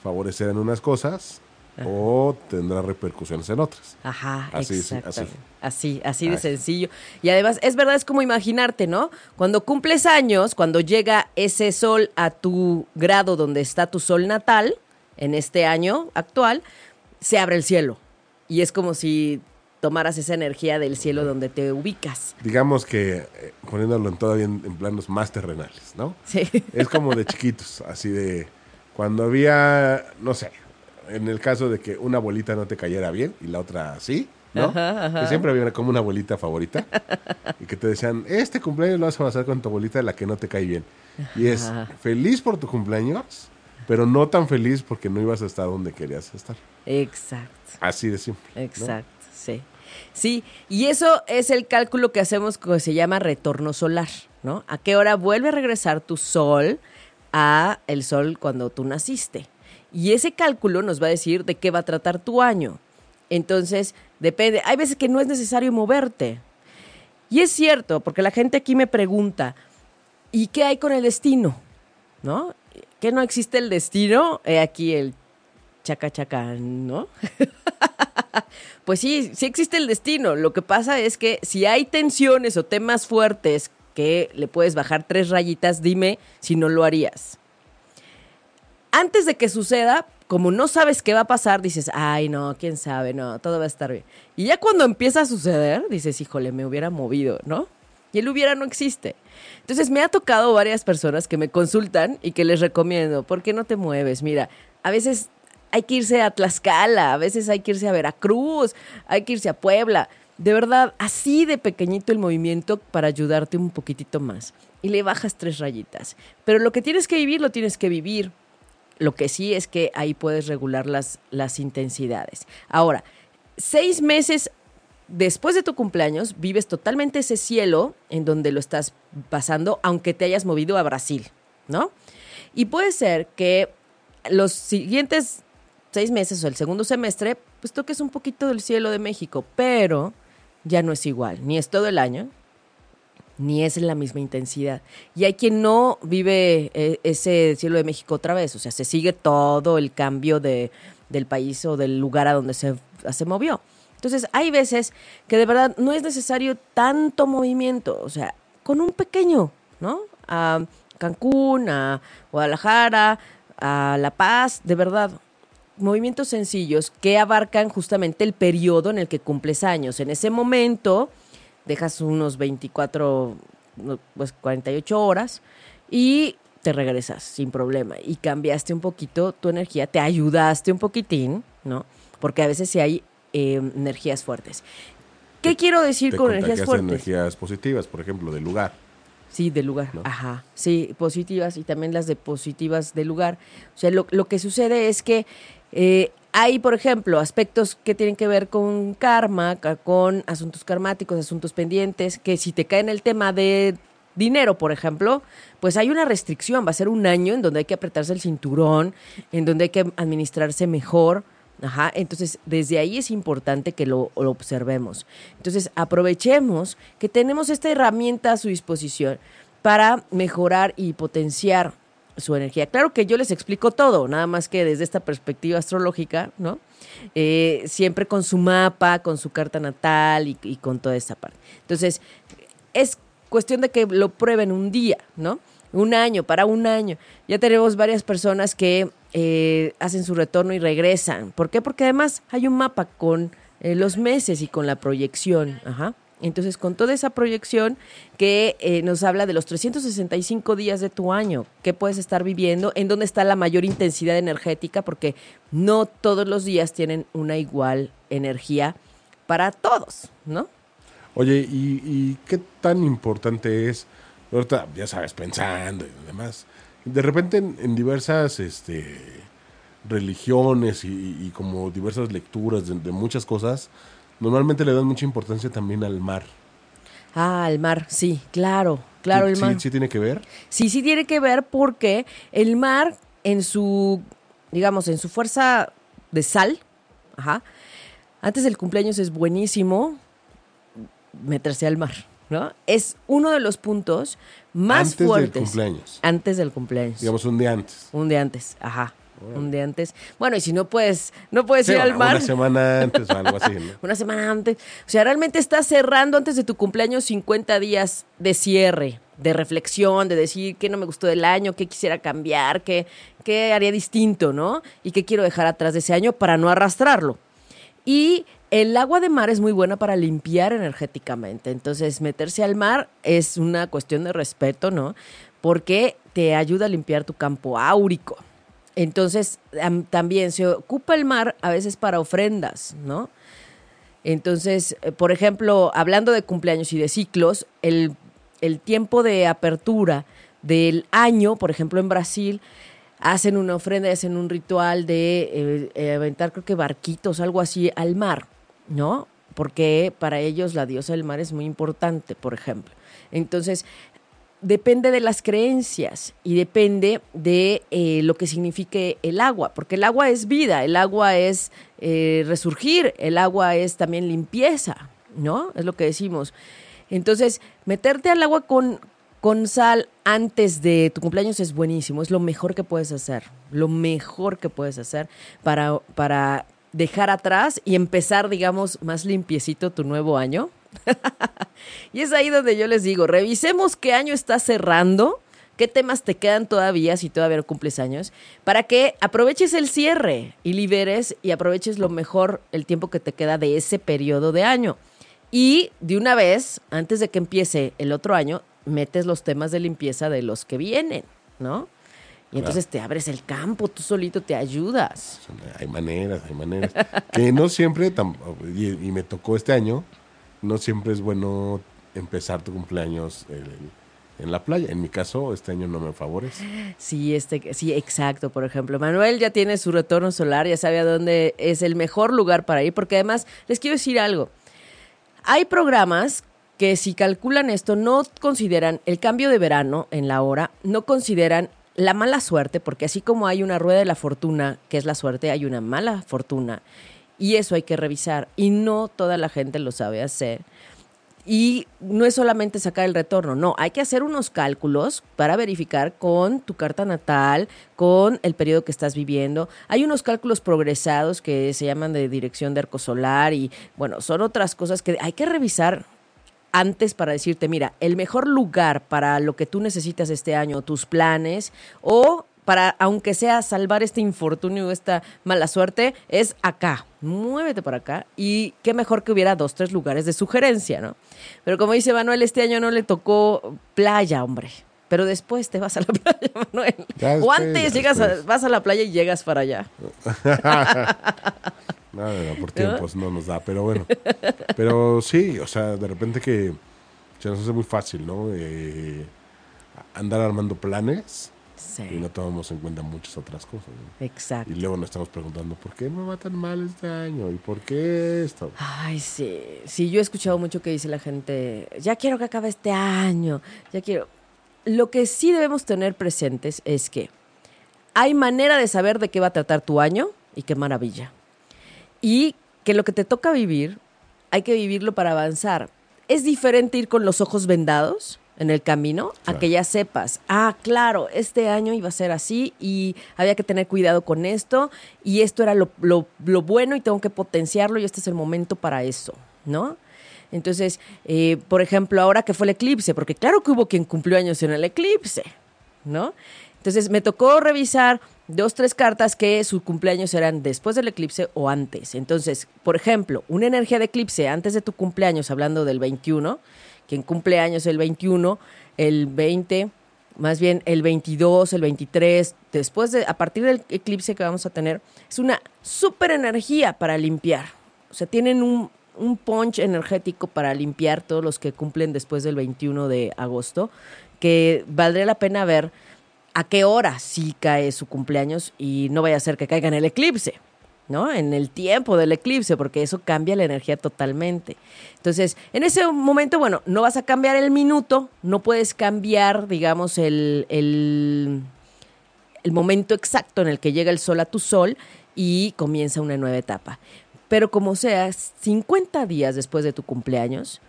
favorecerán unas cosas o tendrá repercusiones en otras. Ajá, Así, así. Así, así de sencillo. Y además, es verdad, es como imaginarte, ¿no? Cuando cumples años, cuando llega ese sol a tu grado donde está tu sol natal, en este año actual, se abre el cielo. Y es como si tomaras esa energía del cielo donde te ubicas. Digamos que eh, poniéndolo en todavía en, en planos más terrenales, ¿no? Sí. Es como de chiquitos, así de cuando había, no sé, en el caso de que una bolita no te cayera bien y la otra sí, ¿no? Ajá, ajá. Que siempre había como una abuelita favorita y que te decían, este cumpleaños lo vas a pasar con tu abuelita la que no te cae bien. Y es feliz por tu cumpleaños, pero no tan feliz porque no ibas a estar donde querías estar. Exacto. Así de simple. ¿no? Exacto, sí. Sí, y eso es el cálculo que hacemos que se llama retorno solar, ¿no? ¿A qué hora vuelve a regresar tu sol a el sol cuando tú naciste? Y ese cálculo nos va a decir de qué va a tratar tu año. Entonces, depende. Hay veces que no es necesario moverte. Y es cierto, porque la gente aquí me pregunta, ¿y qué hay con el destino? ¿No? ¿Que no existe el destino? He aquí el chaca chaca, ¿no? Pues sí, sí existe el destino. Lo que pasa es que si hay tensiones o temas fuertes que le puedes bajar tres rayitas, dime si no lo harías. Antes de que suceda, como no sabes qué va a pasar, dices, ay, no, quién sabe, no, todo va a estar bien. Y ya cuando empieza a suceder, dices, híjole, me hubiera movido, ¿no? Y el hubiera no existe. Entonces me ha tocado varias personas que me consultan y que les recomiendo, ¿por qué no te mueves? Mira, a veces hay que irse a Tlaxcala, a veces hay que irse a Veracruz, hay que irse a Puebla. De verdad, así de pequeñito el movimiento para ayudarte un poquitito más. Y le bajas tres rayitas. Pero lo que tienes que vivir, lo tienes que vivir. Lo que sí es que ahí puedes regular las, las intensidades. Ahora, seis meses después de tu cumpleaños, vives totalmente ese cielo en donde lo estás pasando, aunque te hayas movido a Brasil, ¿no? Y puede ser que los siguientes seis meses o el segundo semestre, pues toques un poquito del cielo de México, pero ya no es igual, ni es todo el año, ni es en la misma intensidad. Y hay quien no vive eh, ese cielo de México otra vez, o sea, se sigue todo el cambio de, del país o del lugar a donde se, se movió. Entonces, hay veces que de verdad no es necesario tanto movimiento, o sea, con un pequeño, ¿no? A Cancún, a Guadalajara, a La Paz, de verdad, movimientos sencillos que abarcan justamente el periodo en el que cumples años. En ese momento dejas unos 24, no, pues 48 horas y te regresas sin problema. Y cambiaste un poquito tu energía, te ayudaste un poquitín, ¿no? Porque a veces sí hay eh, energías fuertes. ¿Qué quiero decir Te con energías fuertes? energías positivas, por ejemplo, del lugar. Sí, del lugar. ¿no? Ajá. Sí, positivas y también las de positivas del lugar. O sea, lo, lo que sucede es que eh, hay, por ejemplo, aspectos que tienen que ver con karma, con asuntos karmáticos, asuntos pendientes, que si te cae en el tema de dinero, por ejemplo, pues hay una restricción. Va a ser un año en donde hay que apretarse el cinturón, en donde hay que administrarse mejor. Ajá, entonces desde ahí es importante que lo observemos. Entonces aprovechemos que tenemos esta herramienta a su disposición para mejorar y potenciar su energía. Claro que yo les explico todo, nada más que desde esta perspectiva astrológica, ¿no? Eh, siempre con su mapa, con su carta natal y, con toda esta parte. Entonces, es cuestión de que lo prueben un día, ¿no? Un año, para un año. Ya tenemos varias personas que eh, hacen su retorno y regresan. ¿Por qué? Porque además hay un mapa con eh, los meses y con la proyección. Ajá. Entonces, con toda esa proyección que eh, nos habla de los 365 días de tu año, qué puedes estar viviendo, en dónde está la mayor intensidad energética, porque no todos los días tienen una igual energía para todos, ¿no? Oye, ¿y, qué tan importante es, ahorita ya sabes, pensando y demás, de repente en, diversas este, religiones y, como diversas lecturas de muchas cosas, normalmente le dan mucha importancia también al mar. Ah, el mar, sí, claro, claro, ¿Sí, el mar. sí- sí tiene que ver? Sí, sí tiene que ver porque el mar en su, digamos, en su fuerza de sal, ajá, antes del cumpleaños es buenísimo meterse al mar, ¿no? Es uno de los puntos más Antes del fuertes. cumpleaños. Antes del cumpleaños. Digamos un día antes. Un día antes, ajá. Un día antes. Bueno, y si no puedes, no puedes Sí, ir al mar. Una semana antes o algo así, ¿no? Una semana antes. O sea, realmente estás cerrando antes de tu cumpleaños 50 días de cierre, de reflexión, de decir qué no me gustó del año, qué quisiera cambiar, qué, qué haría distinto, ¿no? Y qué quiero dejar atrás de ese año para no arrastrarlo. Y el agua de mar es muy buena para limpiar energéticamente. Entonces, meterse al mar es una cuestión de respeto, ¿no? Porque te ayuda a limpiar tu campo áurico. Entonces, am- también se ocupa el mar a veces para ofrendas, ¿no? Entonces, eh, por ejemplo, hablando de cumpleaños y de ciclos, el, el tiempo de apertura del año, por ejemplo, en Brasil, hacen una ofrenda, hacen un ritual de eh, eh, aventar, creo que barquitos, algo así, al mar, ¿no? Porque para ellos la diosa del mar es muy importante, por ejemplo. Entonces, depende de las creencias y depende de eh, lo que signifique el agua, porque el agua es vida, el agua es eh, resurgir, el agua es también limpieza, ¿no? Es lo que decimos. Entonces, meterte al agua con, con sal antes de tu cumpleaños es buenísimo, es lo mejor que puedes hacer, lo mejor que puedes hacer para, para dejar atrás y empezar, digamos, más limpiecito tu nuevo año. y es ahí donde yo les digo, revisemos qué año está cerrando, qué temas te quedan todavía si todavía no cumples años, para que aproveches el cierre y liberes y aproveches lo mejor el tiempo que te queda de ese periodo de año. Y de una vez, antes de que empiece el otro año, metes los temas de limpieza de los que vienen, ¿no? Y entonces te abres el campo, tú solito te ayudas. Hay maneras, hay maneras. que no siempre, y, y me tocó este año, no siempre es bueno empezar tu cumpleaños eh, en la playa. En mi caso, este año no me favorece. Sí, este, sí, exacto. Por ejemplo, Manuel ya tiene su retorno solar, ya sabe a dónde es el mejor lugar para ir, porque además les quiero decir algo. Hay programas que si calculan esto no consideran el cambio de verano en la hora, no consideran la mala suerte, porque así como hay una rueda de la fortuna, que es la suerte, hay una mala fortuna. Y eso hay que revisar. Y no toda la gente lo sabe hacer. Y no es solamente sacar el retorno, no, hay que hacer unos cálculos para verificar con tu carta natal, con el periodo que estás viviendo. Hay unos cálculos progresados que se llaman de dirección de arco solar y bueno, son otras cosas que hay que revisar antes para decirte, mira, el mejor lugar para lo que tú necesitas este año, tus planes o para, aunque sea salvar este infortunio, esta mala suerte, es acá. Muévete por acá. Y qué mejor que hubiera dos, tres lugares de sugerencia, ¿no? Pero como dice Manuel, este año no le tocó playa, hombre. Pero después te vas a la playa, Manuel. Ya o después, antes llegas a- después. vas a la playa y llegas para allá. No, no, no, por tiempos no nos da, pero bueno. Pero sí, o sea, de repente que se nos hace muy fácil, ¿no? Eh, andar armando planes Sí. y no tomamos en cuenta muchas otras cosas. ¿no? Exacto. Y luego nos estamos preguntando, ¿por qué me va tan mal este año? ¿Y por qué esto? Ay, sí. Sí, yo he escuchado mucho que dice la gente, ya quiero que acabe este año, ya quiero. Lo que sí debemos tener presentes es que hay manera de saber de qué va a tratar tu año y qué maravilla. Y que lo que te toca vivir, hay que vivirlo para avanzar. Es diferente ir con los ojos vendados en el camino a que ya sepas, ah, claro, este año iba a ser así y había que tener cuidado con esto y esto era lo, lo- lo bueno y tengo que potenciarlo y este es el momento para eso, ¿no? Entonces, eh, por ejemplo, ahora que fue el eclipse, porque claro que hubo quien cumplió años en el eclipse, ¿no? Entonces me tocó revisar dos, tres cartas que sus cumpleaños eran después del eclipse o antes. Entonces, por ejemplo, una energía de eclipse antes de tu cumpleaños, hablando del 21, quien cumpleaños el 21, el 20, más bien el 22, el 23, después de, a partir del eclipse que vamos a tener, es una súper energía para limpiar. O sea, tienen un, un punch energético para limpiar todos los que cumplen después del 21 de agosto, que valdría la pena ver a qué hora sí cae su cumpleaños y no vaya a ser que caiga en el eclipse. ¿No? En el tiempo del eclipse, porque eso cambia la energía totalmente. Entonces, en ese momento, bueno, no vas a cambiar el minuto, no puedes cambiar, digamos, el, el, momento exacto en el que llega el sol a tu sol y comienza una nueva etapa. Pero como sea, 50 días después de tu cumpleaños,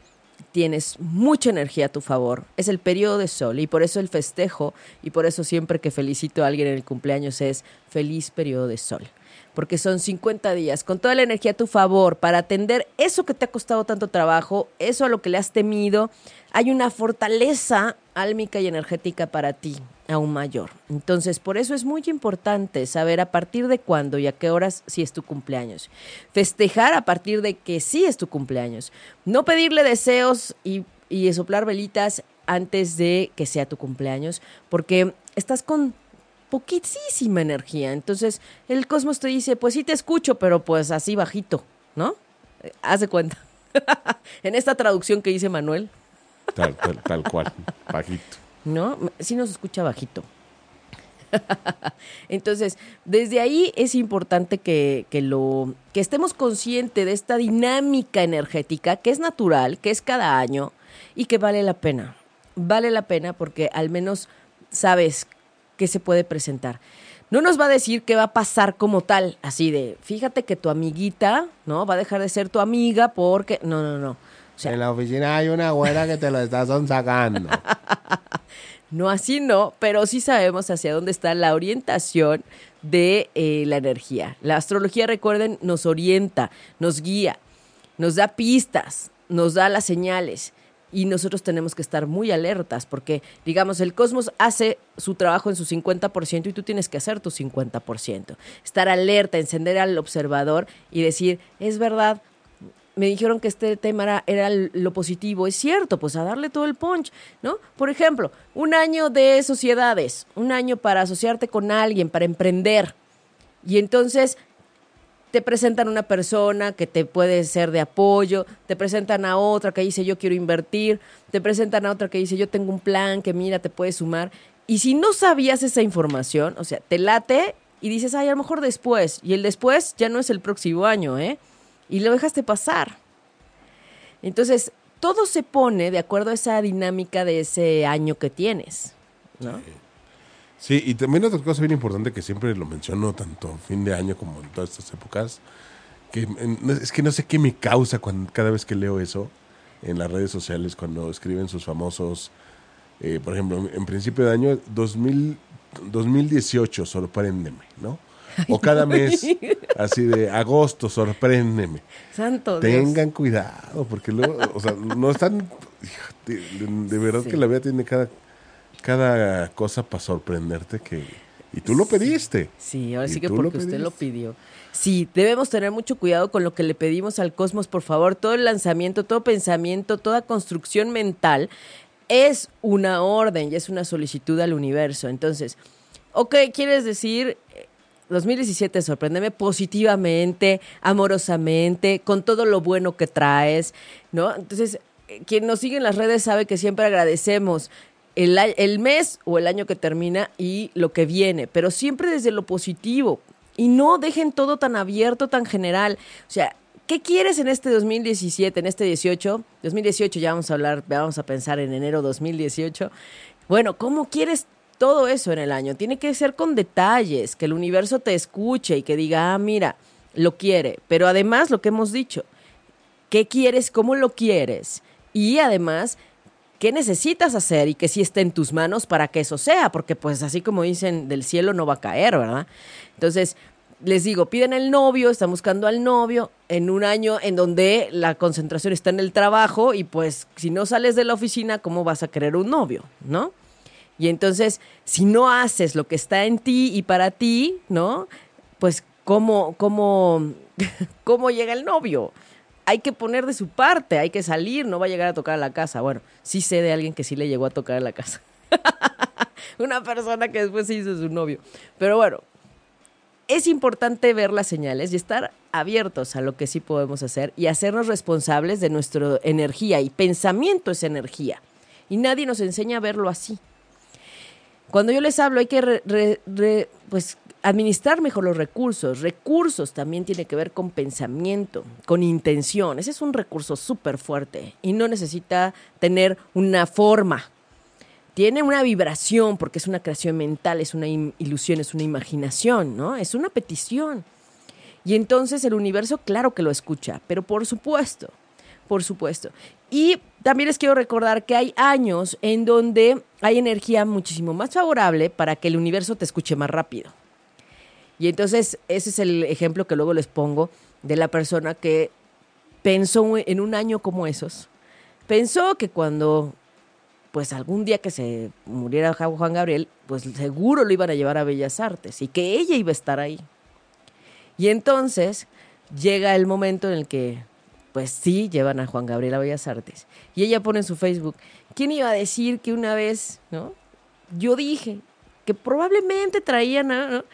tienes mucha energía a tu favor. Es el periodo de sol y por eso el festejo y por eso siempre que felicito a alguien en el cumpleaños es feliz periodo de sol porque son 50 días con toda la energía a tu favor para atender eso que te ha costado tanto trabajo, eso a lo que le has temido. Hay una fortaleza álmica y energética para ti aún mayor. Entonces, por eso es muy importante saber a partir de cuándo y a qué horas si es tu cumpleaños. Festejar a partir de que sí es tu cumpleaños. No pedirle deseos y, y soplar velitas antes de que sea tu cumpleaños, porque estás con poquísima energía. Entonces el cosmos te dice, pues sí te escucho, pero pues así bajito, ¿no? Eh, haz de cuenta. en esta traducción que dice Manuel. Tal, tal, tal cual, bajito. ¿No? Sí nos escucha bajito. Entonces, desde ahí es importante que, que, lo, que estemos conscientes de esta dinámica energética que es natural, que es cada año y que vale la pena. Vale la pena porque al menos sabes se puede presentar. No nos va a decir qué va a pasar como tal, así de, fíjate que tu amiguita, ¿no? Va a dejar de ser tu amiga porque... No, no, no. en la oficina hay una güera que te lo está sacando. no, así no, pero sí sabemos hacia dónde está la orientación de eh, la energía. La astrología, recuerden, nos orienta, nos guía, nos da pistas, nos da las señales y nosotros tenemos que estar muy alertas porque, digamos, el cosmos hace su trabajo en su 50% y tú tienes que hacer tu 50%. Estar alerta, encender al observador y decir, es verdad, me dijeron que este tema era, lo positivo. Es cierto, pues a darle todo el punch, ¿no? Por ejemplo, un año de sociedades, un año para asociarte con alguien, para emprender. Y entonces te presentan una persona que te puede ser de apoyo, te presentan a otra que dice yo quiero invertir, te presentan a otra que dice yo tengo un plan que mira, te puede sumar. Y si no sabías esa información, o sea, te late y dices, ay, a lo mejor después. Y el después ya no es el próximo año, ¿eh? Y lo dejaste pasar. Entonces, todo se pone de acuerdo a esa dinámica de ese año que tienes, ¿no? Y también otra cosa bien importante que siempre lo menciono tanto fin de año como en todas estas épocas, que es que no sé qué me causa cuando, cada vez que leo eso en las redes sociales, cuando escriben sus famosos, eh, por ejemplo, en principio de año, 2000, 2018, sorpréndeme, ¿no? O cada mes, así de agosto, sorpréndeme. Santo Tengan cuidado, porque luego, o sea, no están, de, de, verdad que la vida tiene cada cada cosa para sorprenderte que... Y tú lo pediste. Sí, ahora sí que porque usted lo pidió. Sí, debemos tener mucho cuidado con lo que le pedimos al cosmos, por favor. Todo el lanzamiento, todo pensamiento, toda construcción mental es una orden y es una solicitud al universo. Entonces, ok, quieres decir 2017, sorpréndeme positivamente, amorosamente, con todo lo bueno que traes, ¿no? Entonces, eh, quien nos sigue en las redes sabe que siempre agradecemos el, mes o el año que termina y lo que viene, pero siempre desde lo positivo. Y no dejen todo tan abierto, tan general. O sea, ¿qué quieres en este 2017, en este 18? 2018 ya vamos a hablar, vamos a pensar en enero 2018. Bueno, ¿cómo quieres todo eso en el año? Tiene que ser con detalles, que el universo te escuche y que diga, ah, mira, lo quiere. Pero además, lo que hemos dicho, ¿qué quieres? ¿Cómo lo quieres? Y además, qué necesitas hacer y que sí esté en tus manos para que eso sea, porque pues así como dicen, del cielo no va a caer, ¿verdad? Entonces, les digo, piden el novio, están buscando al novio en un año en donde la concentración está en el trabajo y pues si no sales de la oficina, ¿cómo vas a querer un novio? ¿No? Y entonces, si no haces lo que está en ti y para ti, ¿no? Pues, ¿cómo, cómo, cómo llega el novio? Hay que poner de su parte, hay que salir, no va a llegar a tocar a la casa. Bueno, sí sé de alguien que sí le llegó a tocar a la casa. Una persona que después se hizo su novio. Pero bueno, es importante ver las señales y estar abiertos a lo que sí podemos hacer y hacernos responsables de nuestra energía. Y pensamiento es energía. Y nadie nos enseña a verlo así. Cuando yo les hablo hay que re- re- re- pues, administrar mejor los recursos. Recursos también tiene que ver con pensamiento, con intención. Ese es un recurso súper fuerte y no necesita tener una forma. Tiene una vibración porque es una creación mental, es una ilusión, es una imaginación, ¿no? Es una petición. Y entonces el universo, claro que lo escucha, pero por supuesto, por supuesto. Y también les quiero recordar que hay años en donde hay energía muchísimo más favorable para que el universo te escuche más rápido. Y entonces ese es el ejemplo que luego les pongo de la persona que pensó en un año como esos. Pensó que cuando, pues algún día que se muriera Juan Gabriel, pues seguro lo iban a llevar a Bellas Artes y que ella iba a estar ahí. Y entonces llega el momento en el que, pues sí, llevan a Juan Gabriel a Bellas Artes. Y ella pone en su Facebook, ¿quién iba a decir que una vez, ¿no? Yo dije que probablemente traían a...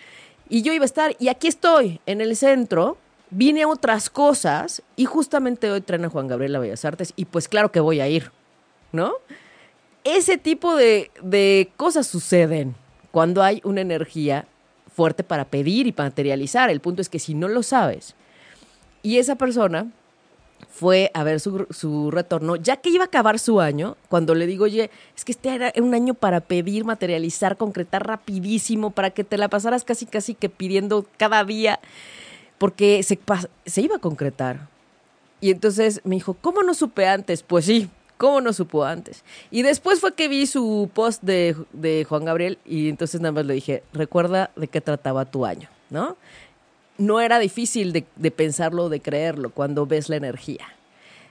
Y yo iba a estar, y aquí estoy, en el centro, vine a otras cosas, y justamente hoy traen a Juan Gabriel a Bellas Artes, y pues claro que voy a ir, ¿no? Ese tipo de, de cosas suceden cuando hay una energía fuerte para pedir y materializar. El punto es que si no lo sabes, y esa persona fue a ver su, su, retorno, ya que iba a acabar su año, cuando le digo, oye, es que este era un año para pedir, materializar, concretar rapidísimo, para que te la pasaras casi, casi que pidiendo cada día, porque se, se iba a concretar. Y entonces me dijo, ¿cómo no supe antes? Pues sí, ¿Cómo no supo antes? Y después fue que vi su post de, de, Juan Gabriel y entonces nada más le dije, recuerda de qué trataba tu año, ¿no? No era difícil de, de pensarlo, de creerlo, cuando ves la energía.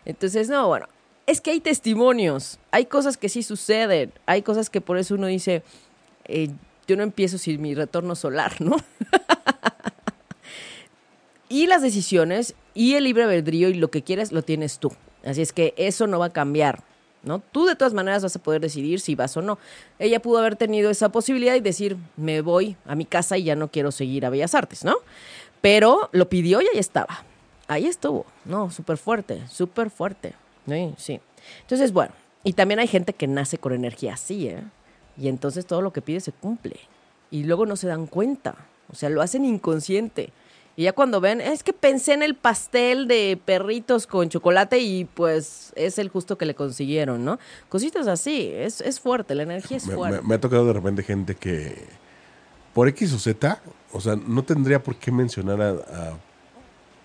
Entonces, no, bueno, es que hay testimonios, hay cosas que sí suceden, hay cosas que por eso uno dice, eh, yo no empiezo sin mi retorno solar, ¿no? y las decisiones y el libre albedrío y lo que quieres lo tienes tú. Así es que eso no va a cambiar, ¿no? Tú de todas maneras vas a poder decidir si vas o no. Ella pudo haber tenido esa posibilidad y decir, me voy a mi casa y ya no quiero seguir a Bellas Artes, ¿no? Pero lo pidió y ahí estaba. Ahí estuvo, ¿no? Súper fuerte, súper fuerte. Sí, sí. Entonces, bueno, y también hay gente que nace con energía así, ¿eh? Y entonces todo lo que pide se cumple. Y luego no se dan cuenta. O sea, lo hacen inconsciente. Y ya cuando ven, es que pensé en el pastel de perritos con chocolate y pues es el justo que le consiguieron, ¿no? Cositas así, es, es fuerte, la energía es me, fuerte. Me, me, ha tocado de repente gente que por X o Z, o sea, no tendría por qué mencionar a, a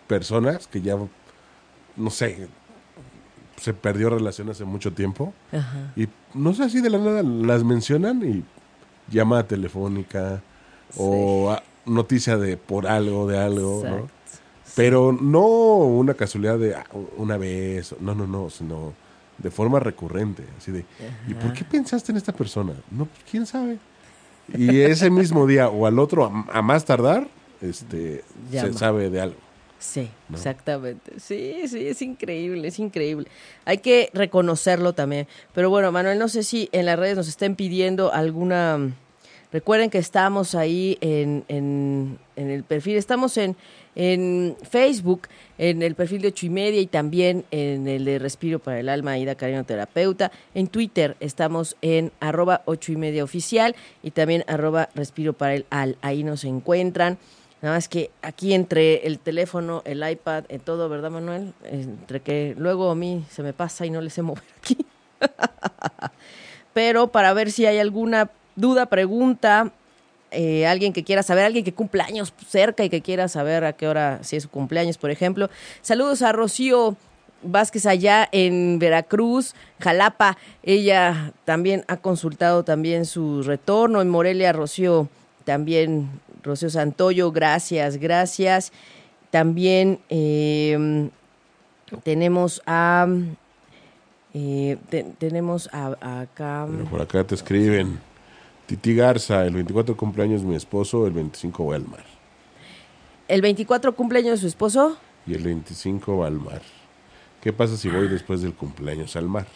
personas que ya, no sé, se perdió relación hace mucho tiempo. Ajá. Y no sé, así de la nada las mencionan y llamada telefónica sí. o... Noticia de por algo, de algo, Exacto. ¿no? Pero no una casualidad de ah, una vez, no, no, no, sino de forma recurrente, así de, Ajá. ¿y por qué pensaste en esta persona? No, pues, quién sabe. Y ese mismo día o al otro, a, a más tardar, este, Llama. se sabe de algo. Sí, ¿no? exactamente. Sí, sí, es increíble, es increíble. Hay que reconocerlo también. Pero bueno, Manuel, no sé si en las redes nos estén pidiendo alguna Recuerden que estamos ahí en, en, en el perfil, estamos en, en, Facebook, en el perfil de ocho y media y también en el de Respiro para el Alma, Ida Carino Terapeuta. En Twitter estamos en arroba ocho y media oficial y también arroba Respiro para el Al. Ahí nos encuentran. Nada más que aquí entre el teléfono, el iPad, en todo, ¿verdad, Manuel? Entre que luego a mí se me pasa y no le sé mover aquí. Pero para ver si hay alguna duda, pregunta, eh, alguien que quiera saber, alguien que cumpla años cerca y que quiera saber a qué hora, si es su cumpleaños, por ejemplo. Saludos a Rocío Vázquez allá en Veracruz, Jalapa. Ella también ha consultado también su retorno. En Morelia, Rocío también, Rocío Santoyo, gracias, gracias. También eh, tenemos a... Eh, te, tenemos a, acá... Por acá te escriben. Titi Garza, el 24 cumpleaños mi esposo, el 25 va al mar. El 24 cumpleaños de su esposo. Y el 25 va al mar. ¿Qué pasa si voy después del cumpleaños al mar?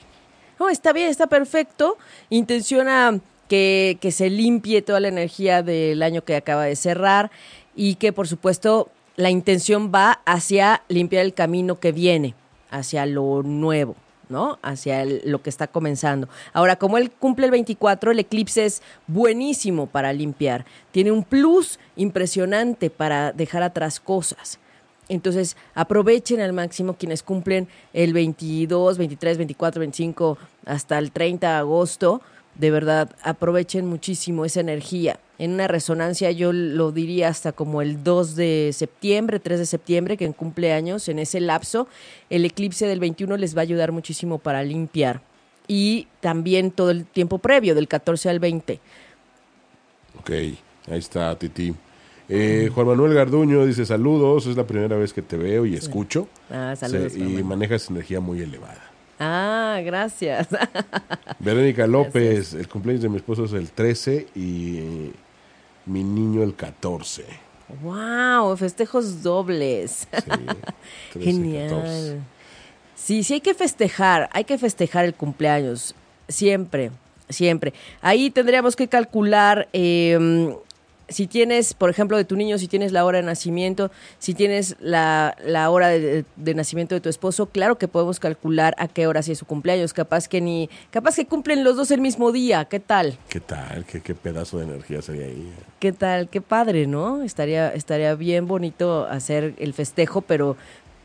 No, está bien, está perfecto. Intenciona que, que se limpie toda la energía del año que acaba de cerrar y que, por supuesto, la intención va hacia limpiar el camino que viene, hacia lo nuevo. ¿No? Hacia el- lo que está comenzando. Ahora, como él cumple el 24, el eclipse es buenísimo para limpiar. Tiene un plus impresionante para dejar atrás cosas. Entonces, aprovechen al máximo quienes cumplen el 22, 23, 24, 25 hasta el 30 de agosto. De verdad, aprovechen muchísimo esa energía. En una resonancia yo lo diría hasta como el 2 de septiembre, 3 de septiembre, que en cumpleaños, en ese lapso, el eclipse del 21 les va a ayudar muchísimo para limpiar. Y también todo el tiempo previo, del 14 al 20. Ok, ahí está Titi. Eh, Juan Manuel Garduño dice saludos, es la primera vez que te veo y escucho. Ah, saludos, y manejas energía muy elevada. Ah, gracias. Verónica López, el cumpleaños de mi esposo es el 13 y mi niño el 14. wow, festejos dobles. 13, Genial. 14. Sí, sí hay que festejar, hay que festejar el cumpleaños, siempre, siempre. Ahí tendríamos que calcular eh, si tienes, por ejemplo, de tu niño, si tienes la hora de nacimiento, si tienes la, la hora de, de nacimiento de tu esposo, claro que podemos calcular a qué hora sí es su cumpleaños. Capaz que ni, capaz que cumplen los dos el mismo día. ¿Qué tal? ¿Qué tal? ¿Qué, qué pedazo de energía sería ahí? ¿Qué tal? Qué padre, ¿no? Estaría, estaría bien bonito hacer el festejo, pero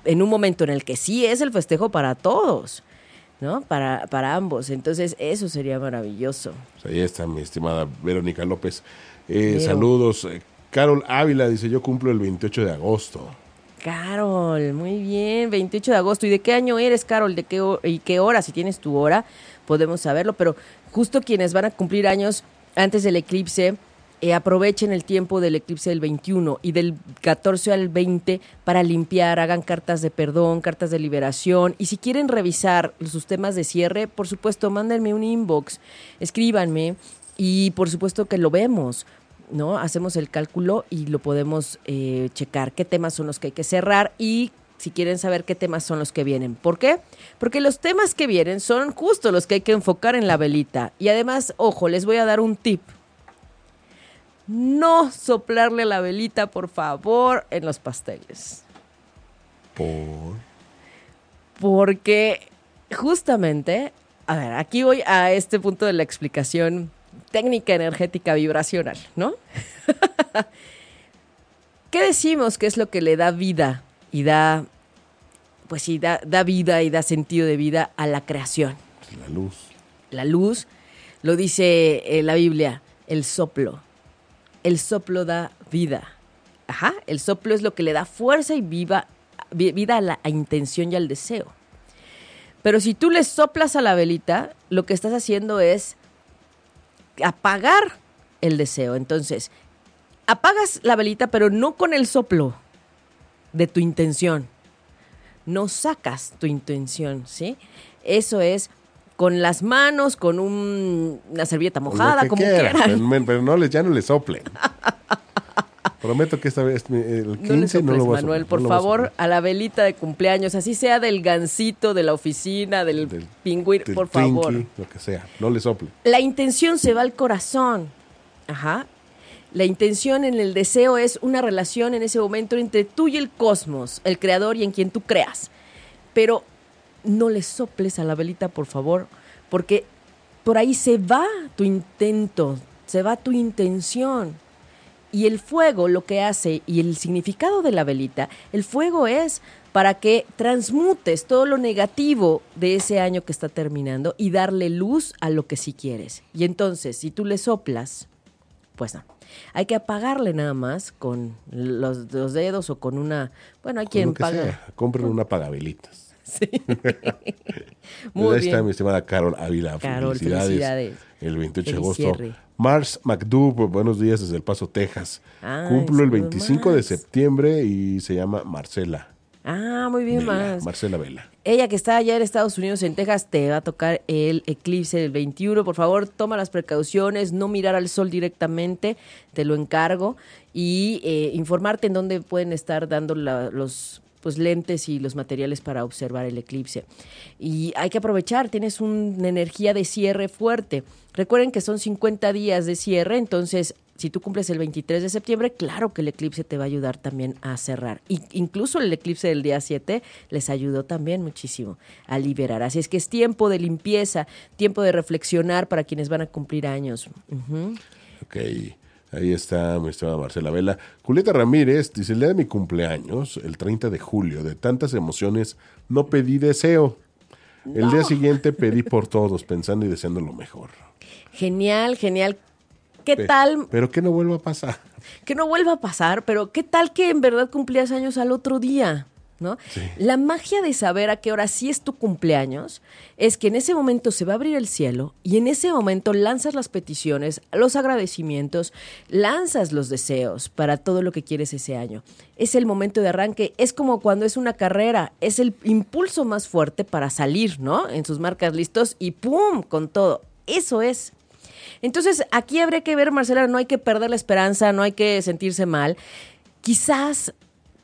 en un momento en el que sí es el festejo para todos, ¿no? Para, para ambos. Entonces, eso sería maravilloso. Pues ahí está mi estimada Verónica López. Eh, saludos. Carol Ávila dice, yo cumplo el 28 de agosto. Carol, muy bien, 28 de agosto. ¿Y de qué año eres, Carol? ¿De qué y qué hora? Si tienes tu hora, podemos saberlo. Pero justo quienes van a cumplir años antes del eclipse, eh, aprovechen el tiempo del eclipse del 21 y del 14 al 20 para limpiar, hagan cartas de perdón, cartas de liberación. Y si quieren revisar sus temas de cierre, por supuesto, mándenme un inbox, escríbanme y por supuesto que lo vemos. ¿no? Hacemos el cálculo y lo podemos eh, checar qué temas son los que hay que cerrar y si quieren saber qué temas son los que vienen. ¿Por qué? Porque los temas que vienen son justo los que hay que enfocar en la velita. Y además, ojo, les voy a dar un tip. No soplarle la velita, por favor, en los pasteles. Por... Porque justamente, a ver, aquí voy a este punto de la explicación técnica energética vibracional, ¿no? ¿Qué decimos que es lo que le da vida y da, pues sí, da, da vida y da sentido de vida a la creación? La luz. La luz, lo dice eh, la Biblia, el soplo. El soplo da vida. Ajá, el soplo es lo que le da fuerza y viva, vi- vida a la a intención y al deseo. Pero si tú le soplas a la velita, lo que estás haciendo es apagar el deseo. Entonces, apagas la velita, pero no con el soplo de tu intención. No sacas tu intención, ¿sí? Eso es con las manos, con un- una servilleta mojada, como quieran, quieran. Pero, pero no les, ya no le soplen. Prometo que esta vez, el 15 No le no, soples, lo voy a Manuel, soplar, por no voy a favor, a la velita de cumpleaños, así sea del gancito, de la oficina, del, Del- pingüino, por favor. Lo que sea, no le sople. La intención se va al corazón. Ajá. La intención en el deseo es una relación en ese momento entre tú y el cosmos, el creador y en quien tú creas. Pero no le soples a la velita, por favor, porque por ahí se va tu intento, se va tu intención. Y el fuego lo que hace, y el significado de la velita, el fuego es para que transmutes todo lo negativo de ese año que está terminando y darle luz a lo que sí quieres. Y entonces, si tú le soplas, pues no. Hay que apagarle nada más con los, los dedos o con una... Bueno, hay quien paga. sea, compren una pagavelitas. Sí. Pues Muy ahí está bien. mi estimada Carol Ávila. Carol, felicidades. felicidades. El 28 de agosto. cierre. Mars McDoub, buenos días desde El Paso, Texas. Ay, Cumplo el saludos, 25 de Mars. septiembre y se llama Marcela. Ah, muy bien, Vela, más. Marcela Vela. Ella que está allá en Estados Unidos, en Texas, te va a tocar el eclipse del 21. Por favor, toma las precauciones, no mirar al sol directamente, te lo encargo. Y eh, informarte en dónde pueden estar dando la- los pues, lentes y los materiales para observar el eclipse. Y hay que aprovechar, tienes una energía de cierre fuerte. Recuerden que son 50 días de cierre, entonces si tú cumples el 23 de septiembre, claro que el eclipse te va a ayudar también a cerrar. Y incluso el eclipse del día 7 les ayudó también muchísimo a liberar. Así es que es tiempo de limpieza, tiempo de reflexionar para quienes van a cumplir años. Ok, ahí está mi estimada Marcela Vela. Julieta Ramírez dice, el día de mi cumpleaños, el 30 de julio, de tantas emociones, no pedí deseo. El día siguiente pedí por todos, pensando y deseando lo mejor. Genial, genial. ¿Qué Pe- tal? Pero que no vuelva a pasar. que no vuelva a pasar, pero ¿qué tal que en verdad cumplías años al otro día? ¿No? La magia de saber a qué hora sí es tu cumpleaños es que en ese momento se va a abrir el cielo y en ese momento lanzas las peticiones, los agradecimientos, lanzas los deseos para todo lo que quieres ese año. Es el momento de arranque, es como cuando es una carrera, es el impulso más fuerte para salir, ¿no? En sus marcas listos y ¡pum! con todo. Eso es. Entonces, aquí habría que ver, Marcela, no hay que perder la esperanza, no hay que sentirse mal. Quizás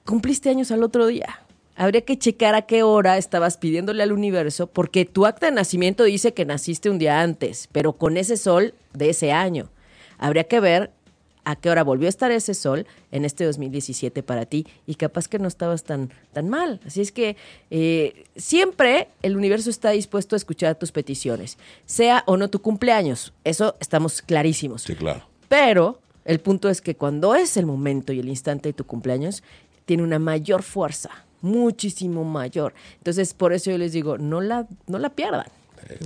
cumpliste años al otro día. Habría que checar a qué hora estabas pidiéndole al universo, porque tu acta de nacimiento dice que naciste un día antes, pero con ese sol de ese año. Habría que ver a qué hora volvió a estar ese sol en este 2017 para ti y capaz que no estabas tan, tan mal. Así es que eh, siempre el universo está dispuesto a escuchar tus peticiones, sea o no tu cumpleaños. Eso estamos clarísimos. Sí, claro. Pero el punto es que cuando es el momento y el instante de tu cumpleaños, tiene una mayor fuerza, muchísimo mayor. Entonces, por eso yo les digo, no la, no la pierdan.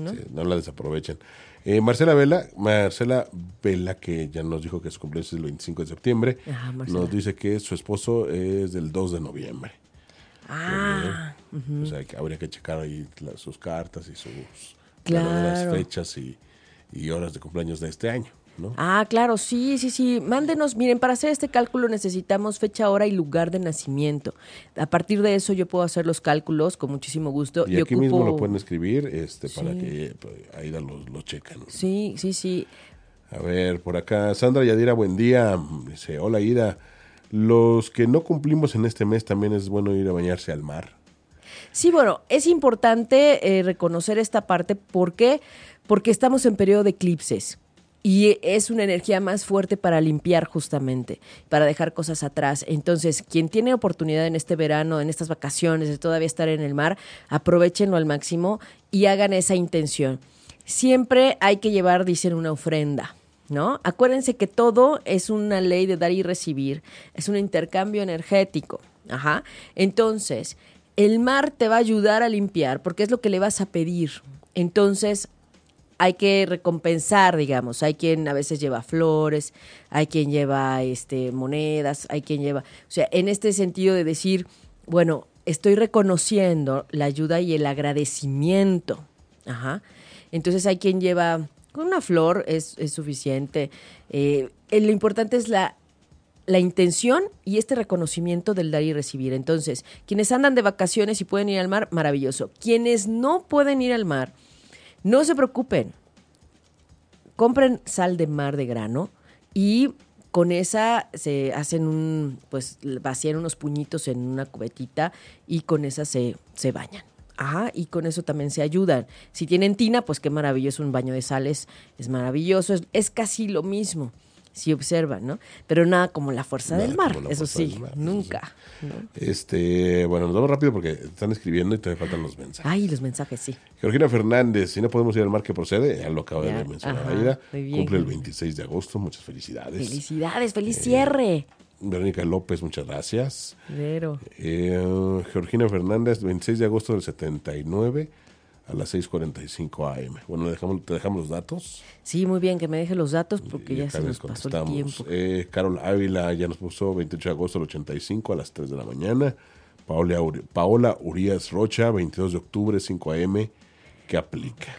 ¿no? no la desaprovechen. Eh, Marcela Vela, Marcela Vela, que ya nos dijo que su cumpleaños es el 25 de septiembre, Ajá, Marcela. nos dice que su esposo es del 2 de noviembre. Ah, O sea, que habría que checar ahí sus cartas y sus Claro. fechas y, y horas de cumpleaños de este año, ¿no? Ah, claro, sí, sí, sí. Mándenos, miren, para hacer este cálculo necesitamos fecha, hora y lugar de nacimiento. A partir de eso yo puedo hacer los cálculos con muchísimo gusto. y aquí ocupo- mismo lo pueden escribir este, para Sí. que pues, ahí lo, lo checan. Sí, sí, sí. A ver, por acá, Sandra Yadira, buen día. Dice, hola Ida. Los que no cumplimos en este mes también es bueno ir a bañarse al mar. Sí, bueno, es importante eh, reconocer esta parte. ¿Por qué? Porque estamos en periodo de eclipses. Y es una energía más fuerte para limpiar justamente, para dejar cosas atrás. Entonces, quien tiene oportunidad en este verano, en estas vacaciones, de todavía estar en el mar, aprovechenlo al máximo y hagan esa intención. Siempre hay que llevar, dicen, una ofrenda. ¿No? Acuérdense que todo es una ley de dar y recibir, es un intercambio energético. Ajá. Entonces, el mar te va a ayudar a limpiar porque es lo que le vas a pedir. Entonces, hay que recompensar, digamos. Hay quien a veces lleva flores, hay quien lleva este, monedas, hay quien lleva. O sea, en este sentido de decir, bueno, estoy reconociendo la ayuda y el agradecimiento. Ajá. Entonces hay quien lleva con una flor, es, suficiente. Eh, lo importante es la, la intención y este reconocimiento del dar y recibir. Entonces, quienes andan de vacaciones y pueden ir al mar, maravilloso. Quienes no pueden ir al mar, no se preocupen. Compren sal de mar de grano y con esa se hacen un, pues vacían unos puñitos en una cubetita y con esa se, se bañan. Ajá, y con eso también se ayudan. Si tienen tina, pues qué maravilloso, un baño de sales es maravilloso, es, es casi lo mismo, si observan, ¿no? Pero nada como la fuerza Nada del mar, eso sí, del mar, eso nunca. ¿no? Este, bueno, nos vamos rápido porque están escribiendo y todavía faltan los mensajes. Ay, los mensajes, sí. Georgina Fernández, si no podemos ir al mar que procede, ya lo acaba Ya, de mencionar ajá, Aida. muy bien. Cumple el 26 de agosto, muchas felicidades. Felicidades, feliz cierre. Verónica López, muchas gracias. Vero. Eh, Georgina Fernández, 26 de agosto del 79 a las 6.45 AM. Bueno, dejamos, te dejamos los datos. Sí, muy bien, que me deje los datos porque y ya se nos pasó el tiempo. Eh, Carol Ávila ya nos puso 28 de agosto del 85 a las 3 de la mañana. Paola, Paola Urias Rocha, 22 de octubre, 5 AM. ¿Qué aplica?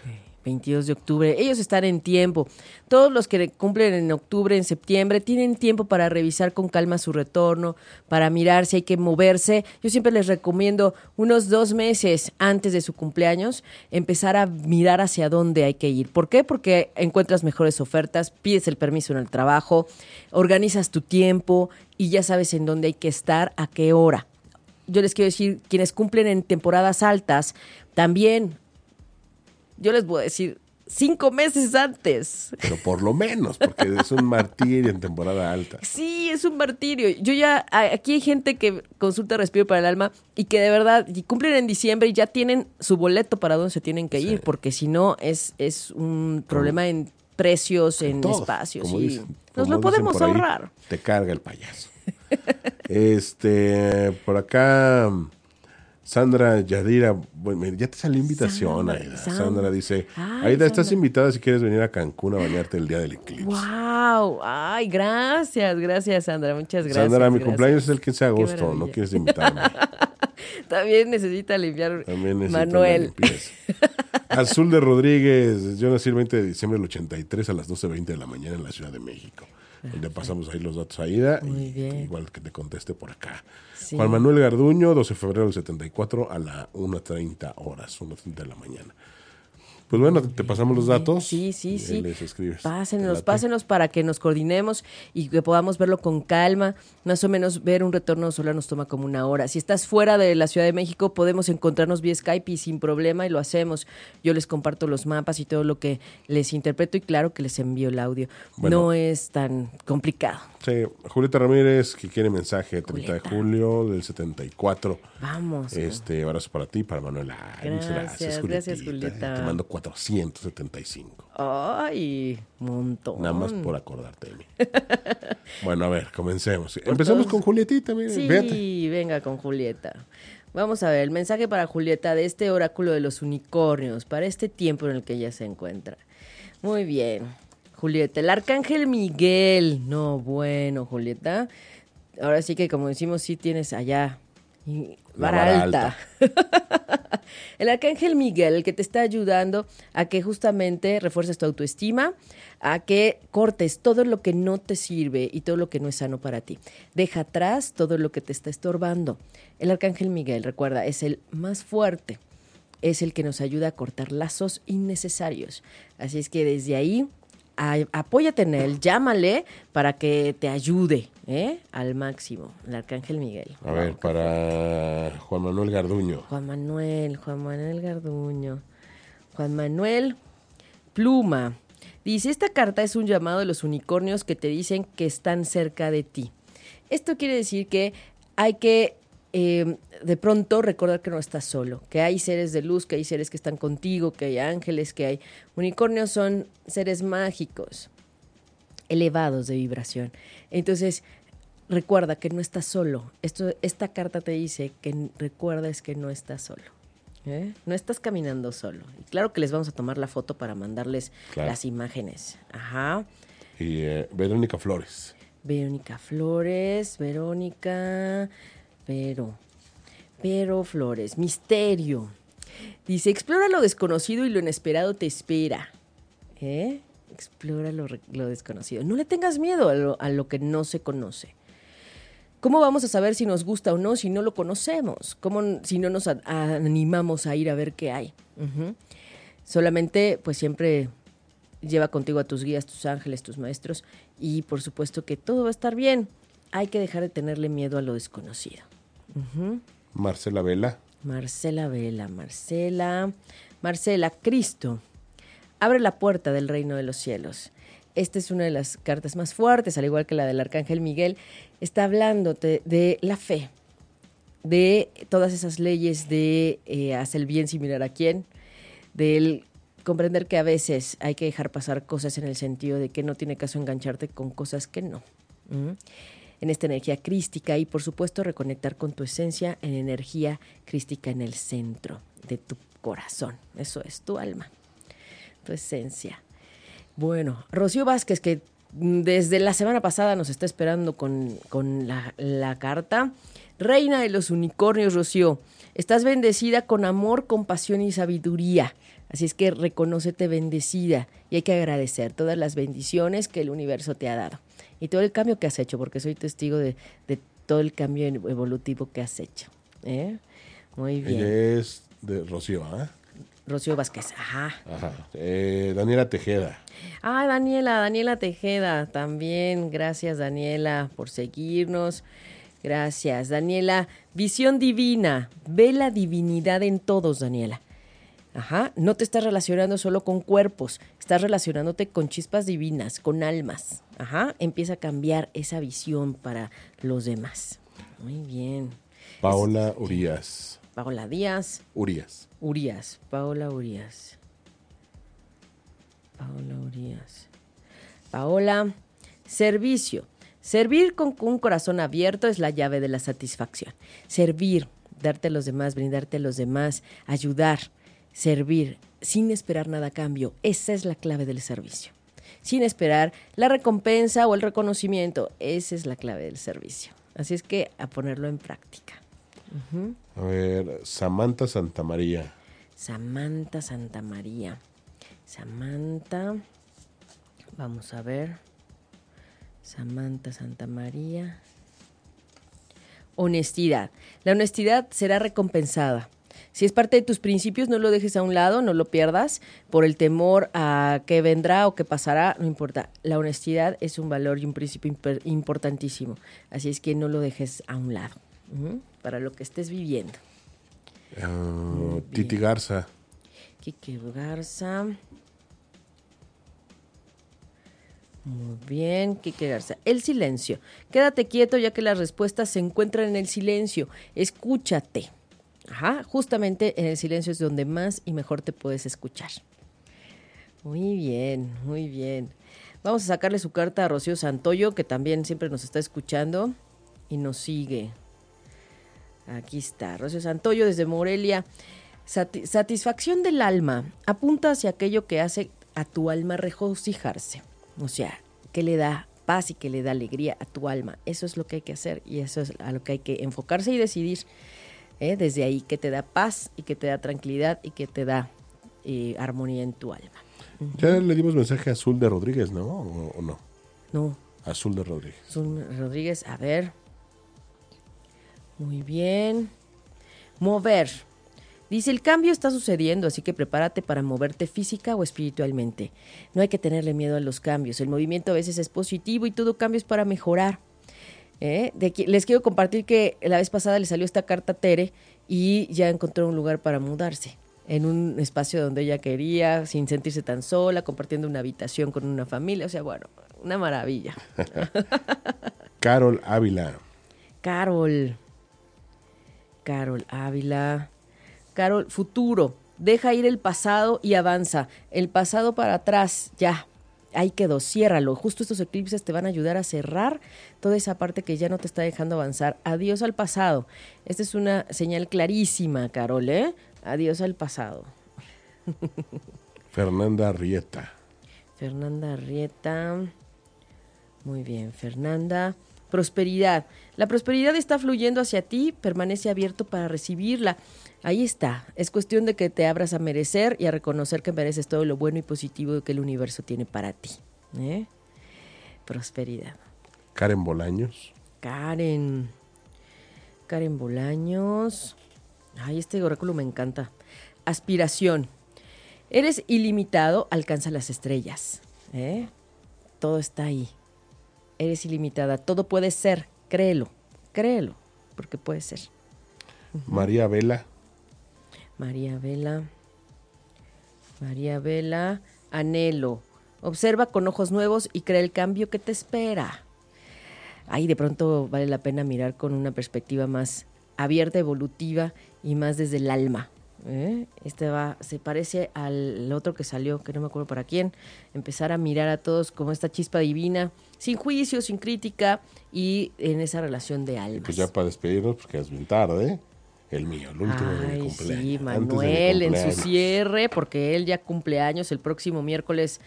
22 de octubre. Ellos están en tiempo. Todos los que cumplen en octubre, en septiembre, tienen tiempo para revisar con calma su retorno, para mirar si hay que moverse. Yo siempre les recomiendo unos dos meses antes de su cumpleaños empezar a mirar hacia dónde hay que ir. ¿Por qué? Porque encuentras mejores ofertas, pides el permiso en el trabajo, organizas tu tiempo y ya sabes en dónde hay que estar, a qué hora. Yo les quiero decir, quienes cumplen en temporadas altas, también yo les voy a decir cinco meses antes. Pero por lo menos, porque es un martirio en temporada alta. Sí, es un martirio. Yo ya, aquí hay gente que consulta Respiro para el Alma y que de verdad y cumplen en diciembre y ya tienen su boleto para dónde se tienen que ir, porque si no es, es un problema en precios, en, espacios. y nos lo podemos ahorrar. te carga el payaso. este, por acá Sandra Yadira, bueno, ya te salió invitación, Sandra, Sandra. dice, Aida, estás invitada si quieres venir a Cancún a bañarte el día del eclipse. ¡Wow! Ay, gracias, gracias, Sandra, muchas gracias. Sandra, mi cumpleaños es el 15 de agosto, no quieres invitarme. También necesita limpiar También necesita Manuel. Azul de Rodríguez, yo nací el 20 de diciembre del 83 a las 12.20 de la mañana en la Ciudad de México. Le pasamos ahí los datos a Ida. y, Igual que te conteste por acá. Juan Manuel Garduño, 12 de febrero del 74 a la 1.30 horas, 1.30 de la mañana. Pues bueno, te pasamos los datos. Sí, sí, sí. Pásenos, pásenos para que nos coordinemos y que podamos verlo con calma. Más o menos ver un retorno solar nos toma como una hora. Si estás fuera de la Ciudad de México, podemos encontrarnos vía Skype y sin problema y lo hacemos. Yo les comparto los mapas y todo lo que les interpreto y claro que les envío el audio. no es tan complicado. Sí, Julieta Ramírez, que quiere mensaje, 30 de julio del 74. Vamos. Este, abrazo para ti, para Manuela. Gracias, gracias, Julieta. Te mando 475. Ay, montón. Nada más por acordarte de mí. bueno, a ver, comencemos. Empezamos con Julietita. Sí, venga con Julieta. Vamos a ver, el mensaje para Julieta de este oráculo de los unicornios, para este tiempo en el que ella se encuentra. Muy bien. Julieta. El arcángel Miguel. No, bueno, Julieta. Ahora sí que como decimos, sí tienes allá vara, alta. el arcángel Miguel, el que te está ayudando a que justamente refuerces tu autoestima, a que cortes todo lo que no te sirve y todo lo que no es sano para ti. Deja atrás todo lo que te está estorbando. El arcángel Miguel, recuerda, es el más fuerte. Es el que nos ayuda a cortar lazos innecesarios. Así es que desde ahí apóyate en él, llámale para que te ayude ¿eh? al máximo, el Arcángel Miguel. A ver, para Juan Manuel Garduño. Juan Manuel, Juan Manuel Garduño. Juan Manuel Pluma. Dice, esta carta es un llamado de los unicornios que te dicen que están cerca de ti. Esto quiere decir que hay que eh, de pronto recordar que no estás solo, que hay seres de luz, que hay seres que están contigo, que hay ángeles, que hay unicornios, son seres mágicos, elevados de vibración. Entonces, recuerda que no estás solo. Esto, esta carta te dice que recuerdes que no estás solo. ¿eh? No estás caminando solo. Y claro que les vamos a tomar la foto para mandarles las imágenes. Ajá. Y eh, Verónica Flores. Verónica Flores, Verónica. Pero, pero Flores, misterio. Dice, explora lo desconocido y lo inesperado te espera. ¿Eh? Explora lo, desconocido. No le tengas miedo a lo, que no se conoce. ¿Cómo vamos a saber si nos gusta o no si no lo conocemos? ¿Cómo si no nos animamos a ir a ver qué hay? Solamente, pues siempre lleva contigo a tus guías, tus ángeles, tus maestros y por supuesto que todo va a estar bien. Hay que dejar de tenerle miedo a lo desconocido. Marcela Vela. Marcela Vela, Marcela. Marcela, Cristo. Abre la puerta del reino de los cielos. Esta es una de las cartas más fuertes, al igual que la del Arcángel Miguel. Está hablándote de la fe, de todas esas leyes de eh, hacer el bien sin mirar a quién, del comprender que a veces hay que dejar pasar cosas en el sentido de que no tiene caso engancharte con cosas que no en esta energía crística y por supuesto reconectar con tu esencia en energía crística en el centro de tu corazón. Eso es tu alma, tu esencia. Bueno, Rocío Vázquez, que desde la semana pasada nos está esperando con, con la, carta. Reina de los unicornios, Rocío, estás bendecida con amor, compasión y sabiduría. Así es que reconócete bendecida y hay que agradecer todas las bendiciones que el universo te ha dado y todo el cambio que has hecho, porque soy testigo de, de todo el cambio evolutivo que has hecho. ¿eh? Muy bien. Ella es de Rocío, ¿ah? Rocío Vázquez, ajá. Ajá. Eh, Daniela Tejeda. Ah, Daniela, Daniela Tejeda, también. Gracias, Daniela, por seguirnos. Gracias, Daniela. Visión divina. Ve la divinidad en todos, Daniela. Ajá. No te estás relacionando solo con cuerpos, estás relacionándote con chispas divinas, con almas. Ajá. Empieza a cambiar esa visión para los demás. Muy bien. Paola Urias. Paola Díaz. Urias. Urias. Paola Urias. Paola Urias. Paola, servicio. Servir con un corazón abierto es la llave de la satisfacción. Servir, darte a los demás, brindarte a los demás, ayudar, servir sin esperar nada a cambio. Esa es la clave del servicio. Sin esperar la recompensa o el reconocimiento. Esa es la clave del servicio. Así es que a ponerlo en práctica. A ver, Samantha Santamaría. Samantha Santa María. Samantha. Vamos a ver. Samantha Santa María. Honestidad. La honestidad será recompensada. Si es parte de tus principios, no lo dejes a un lado, no lo pierdas por el temor a qué vendrá o qué pasará, no importa. La honestidad es un valor y un principio importantísimo. Así es que no lo dejes a un lado para lo que estés viviendo. Ah, Titi Garza. Quique Garza. Muy bien, Quique Garza. El silencio. Quédate quieto ya que las respuestas se encuentran en el silencio. Escúchate. Ajá, justamente en el silencio es donde más y mejor te puedes escuchar. Muy bien, muy bien. Vamos a sacarle su carta a Rocío Santoyo, que también siempre nos está escuchando y nos sigue. Aquí está, Rocío Santoyo desde Morelia. Sati- satisfacción del alma apunta hacia aquello que hace a tu alma regocijarse. O sea, que le da paz y que le da alegría a tu alma. Eso es lo que hay que hacer y eso es a lo que hay que enfocarse y decidir. ¿Eh? Desde ahí, que te da paz y que te da tranquilidad y que te da eh, armonía en tu alma. Ya le dimos mensaje a Azul de Rodríguez, ¿no? ¿O, o no? No, Azul de Rodríguez. Azul Rodríguez, a ver. Muy bien. Mover. Dice, el cambio está sucediendo, así que prepárate para moverte física o espiritualmente. No hay que tenerle miedo a los cambios. El movimiento a veces es positivo y todo cambio es para mejorar. ¿Eh? De aquí- les quiero compartir que la vez pasada le salió esta carta a Tere y ya encontró un lugar para mudarse. En un espacio donde ella quería, sin sentirse tan sola, compartiendo una habitación con una familia. O sea, bueno, una maravilla. Carol Ávila. Carol. Carol Ávila. Carol, futuro. Deja ir el pasado y avanza. El pasado para atrás, ya. Ahí quedó, ciérralo. Justo estos eclipses te van a ayudar a cerrar toda esa parte que ya no te está dejando avanzar. Adiós al pasado. Esta es una señal clarísima, Carol, ¿eh? Adiós al pasado. Fernanda Rieta. Fernanda Rieta. Muy bien, Fernanda. Prosperidad. La prosperidad está fluyendo hacia ti, permanece abierto para recibirla. Ahí está. Es cuestión de que te abras a merecer y a reconocer que mereces todo lo bueno y positivo que el universo tiene para ti. ¿eh? Prosperidad. Karen Bolaños. Karen. Karen Bolaños. Ay, este oráculo me encanta. Aspiración. Eres ilimitado, alcanza las estrellas. ¿eh? Todo está ahí. Eres ilimitada. Todo puede ser. Créelo. Créelo. Porque puede ser. María Vela. María Vela. María Vela. Anhelo. Observa con ojos nuevos y crea el cambio que te espera. Ahí de pronto vale la pena mirar con una perspectiva más abierta, evolutiva y más desde el alma. ¿eh? Este va, se parece al otro que salió, que no me acuerdo para quién. Empezar a mirar a todos como esta chispa divina, sin juicio, sin crítica y en esa relación de almas. Pues ya para despedirnos, porque es bien tarde. El mío, el último de mi Ay, cumpleaños. sí, mi Manuel en su cierre, porque él ya cumple años el próximo miércoles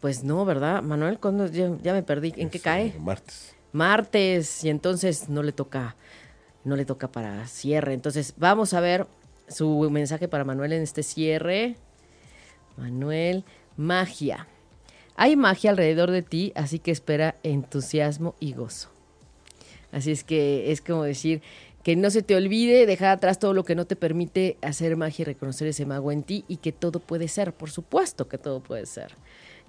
Pues no, ¿verdad? Manuel, ¿cuándo? Ya, ya me perdí. ¿En qué Es, cae? Martes. martes y entonces no le toca no le toca para cierre. Entonces, vamos a ver su mensaje para Manuel en este cierre. Manuel, magia. Hay magia alrededor de ti, así que espera entusiasmo y gozo. Así es que es como decir que no se te olvide dejar atrás todo lo que no te permite hacer magia y reconocer ese mago en ti y que todo puede ser, por supuesto que todo puede ser.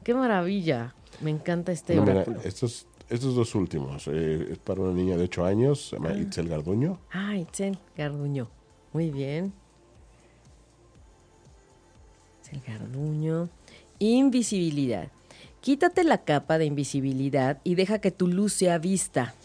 Qué maravilla. Me encanta este No, mira, estos, estos dos últimos. eh, es para una niña de 8 años, se llama Itzel Garduño. Ah, Itzel Garduño. Muy bien. Itzel Garduño. Invisibilidad. Quítate la capa de invisibilidad y deja que tu luz sea vista.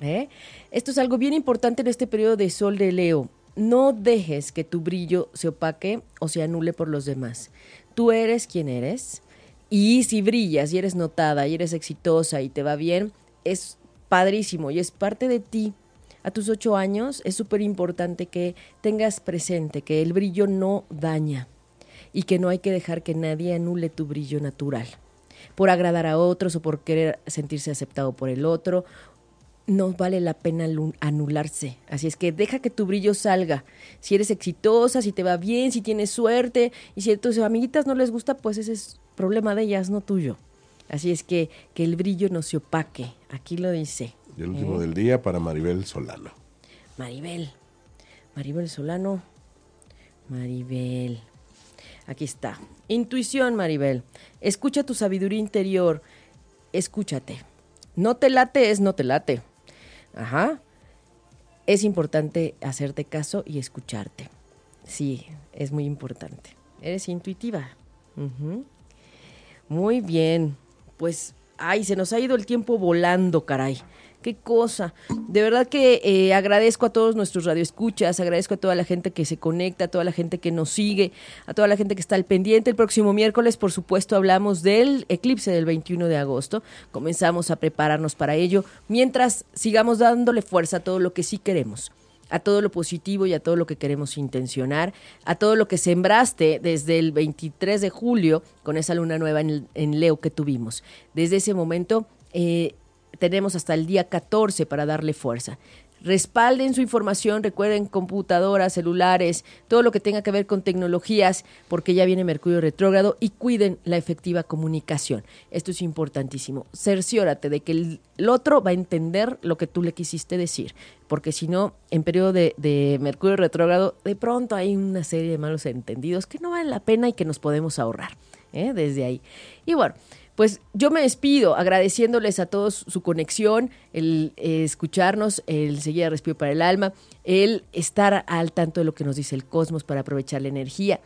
¿Eh? Esto es algo bien importante en este periodo de sol de Leo. No dejes que tu brillo se opaque o se anule por los demás. Tú eres quien eres y si brillas y eres notada y eres exitosa y te va bien, es padrísimo y es parte de ti. A tus ocho años es súper importante que tengas presente que el brillo no daña y que no hay que dejar que nadie anule tu brillo natural. Por agradar a otros o por querer sentirse aceptado por el otro, no vale la pena anularse. Así es que deja que tu brillo salga. Si eres exitosa, si te va bien, si tienes suerte, y si a tus amiguitas no les gusta, pues ese es problema de ellas, no tuyo. Así es que que el brillo no se opaque. Aquí lo dice. Y el último ¿eh? del día para Maribel Solano. Maribel. Maribel Solano. Maribel. Aquí está. Intuición, Maribel. Escucha tu sabiduría interior. Escúchate. No te late es no te late. Ajá. Es importante hacerte caso y escucharte. Sí, es muy importante. Eres intuitiva. Ujú. Muy bien. Pues, ay, se nos ha ido el tiempo volando, caray. Qué cosa. De verdad que eh, agradezco a todos nuestros radioescuchas, agradezco a toda la gente que se conecta, a toda la gente que nos sigue, a toda la gente que está al pendiente. El próximo miércoles, por supuesto, hablamos del eclipse del 21 de agosto. Comenzamos a prepararnos para ello, mientras sigamos dándole fuerza a todo lo que sí queremos a todo lo positivo y a todo lo que queremos intencionar, a todo lo que sembraste desde el 23 de julio con esa luna nueva en, en Leo que tuvimos. Desde ese momento eh, tenemos hasta el día 14 para darle fuerza. Respalden su información, recuerden computadoras, celulares, todo lo que tenga que ver con tecnologías, porque ya viene Mercurio retrógrado y cuiden la efectiva comunicación. Esto es importantísimo. Cerciórate de que el, otro va a entender lo que tú le quisiste decir, porque si no, en periodo de, de Mercurio retrógrado, de pronto hay una serie de malos entendidos que no valen la pena y que nos podemos ahorrar ¿eh? desde ahí. Y bueno, pues yo me despido agradeciéndoles a todos su conexión, el eh, escucharnos, el seguir a Respiro para el Alma, el estar al tanto de lo que nos dice el cosmos para aprovechar la energía.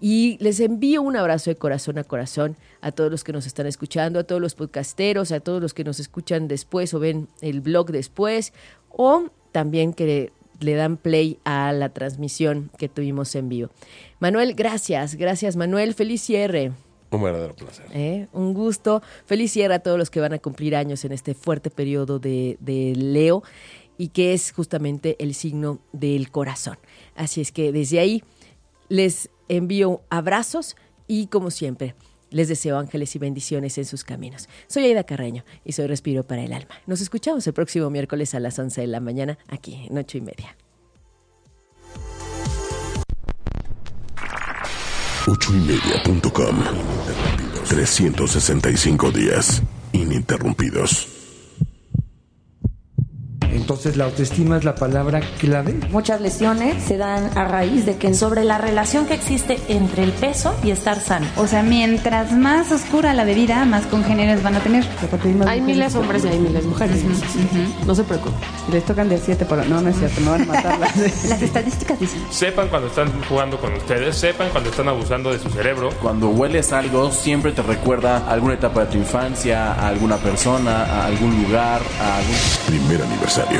Y les envío un abrazo de corazón a corazón a todos los que nos están escuchando, a todos los podcasteros, a todos los que nos escuchan después o ven el blog después, o también que le dan play a la transmisión que tuvimos en vivo. Manuel, gracias, gracias Manuel, feliz cierre. Un verdadero placer. ¿eh? Un gusto. Feliz cierre a todos los que van a cumplir años en este fuerte periodo de, de Leo y que es justamente el signo del corazón. Así es que desde ahí les envío abrazos y como siempre les deseo ángeles y bendiciones en sus caminos. Soy Aida Carreño y soy Respiro para el Alma. Nos escuchamos el próximo miércoles a las 11 de la mañana aquí en ocho y media. ochoymedia.com 365 días ininterrumpidos. Entonces la autoestima es la palabra clave. Muchas lesiones se dan a raíz de que sobre la relación que existe entre el peso y estar sano. O sea, mientras más oscura la bebida, más congéneres van a tener. Hay miles de hombres y hay miles de mujeres. No se preocupen. Les tocan de 7 por... No, no es cierto, me van a matar. Las estadísticas dicen. Sepan cuando están jugando con ustedes, sepan cuando están abusando de su cerebro. Cuando hueles algo, siempre te recuerda a alguna etapa de tu infancia, a alguna persona, a algún lugar, a algún... Primer aniversario.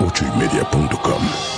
ochoymedia.com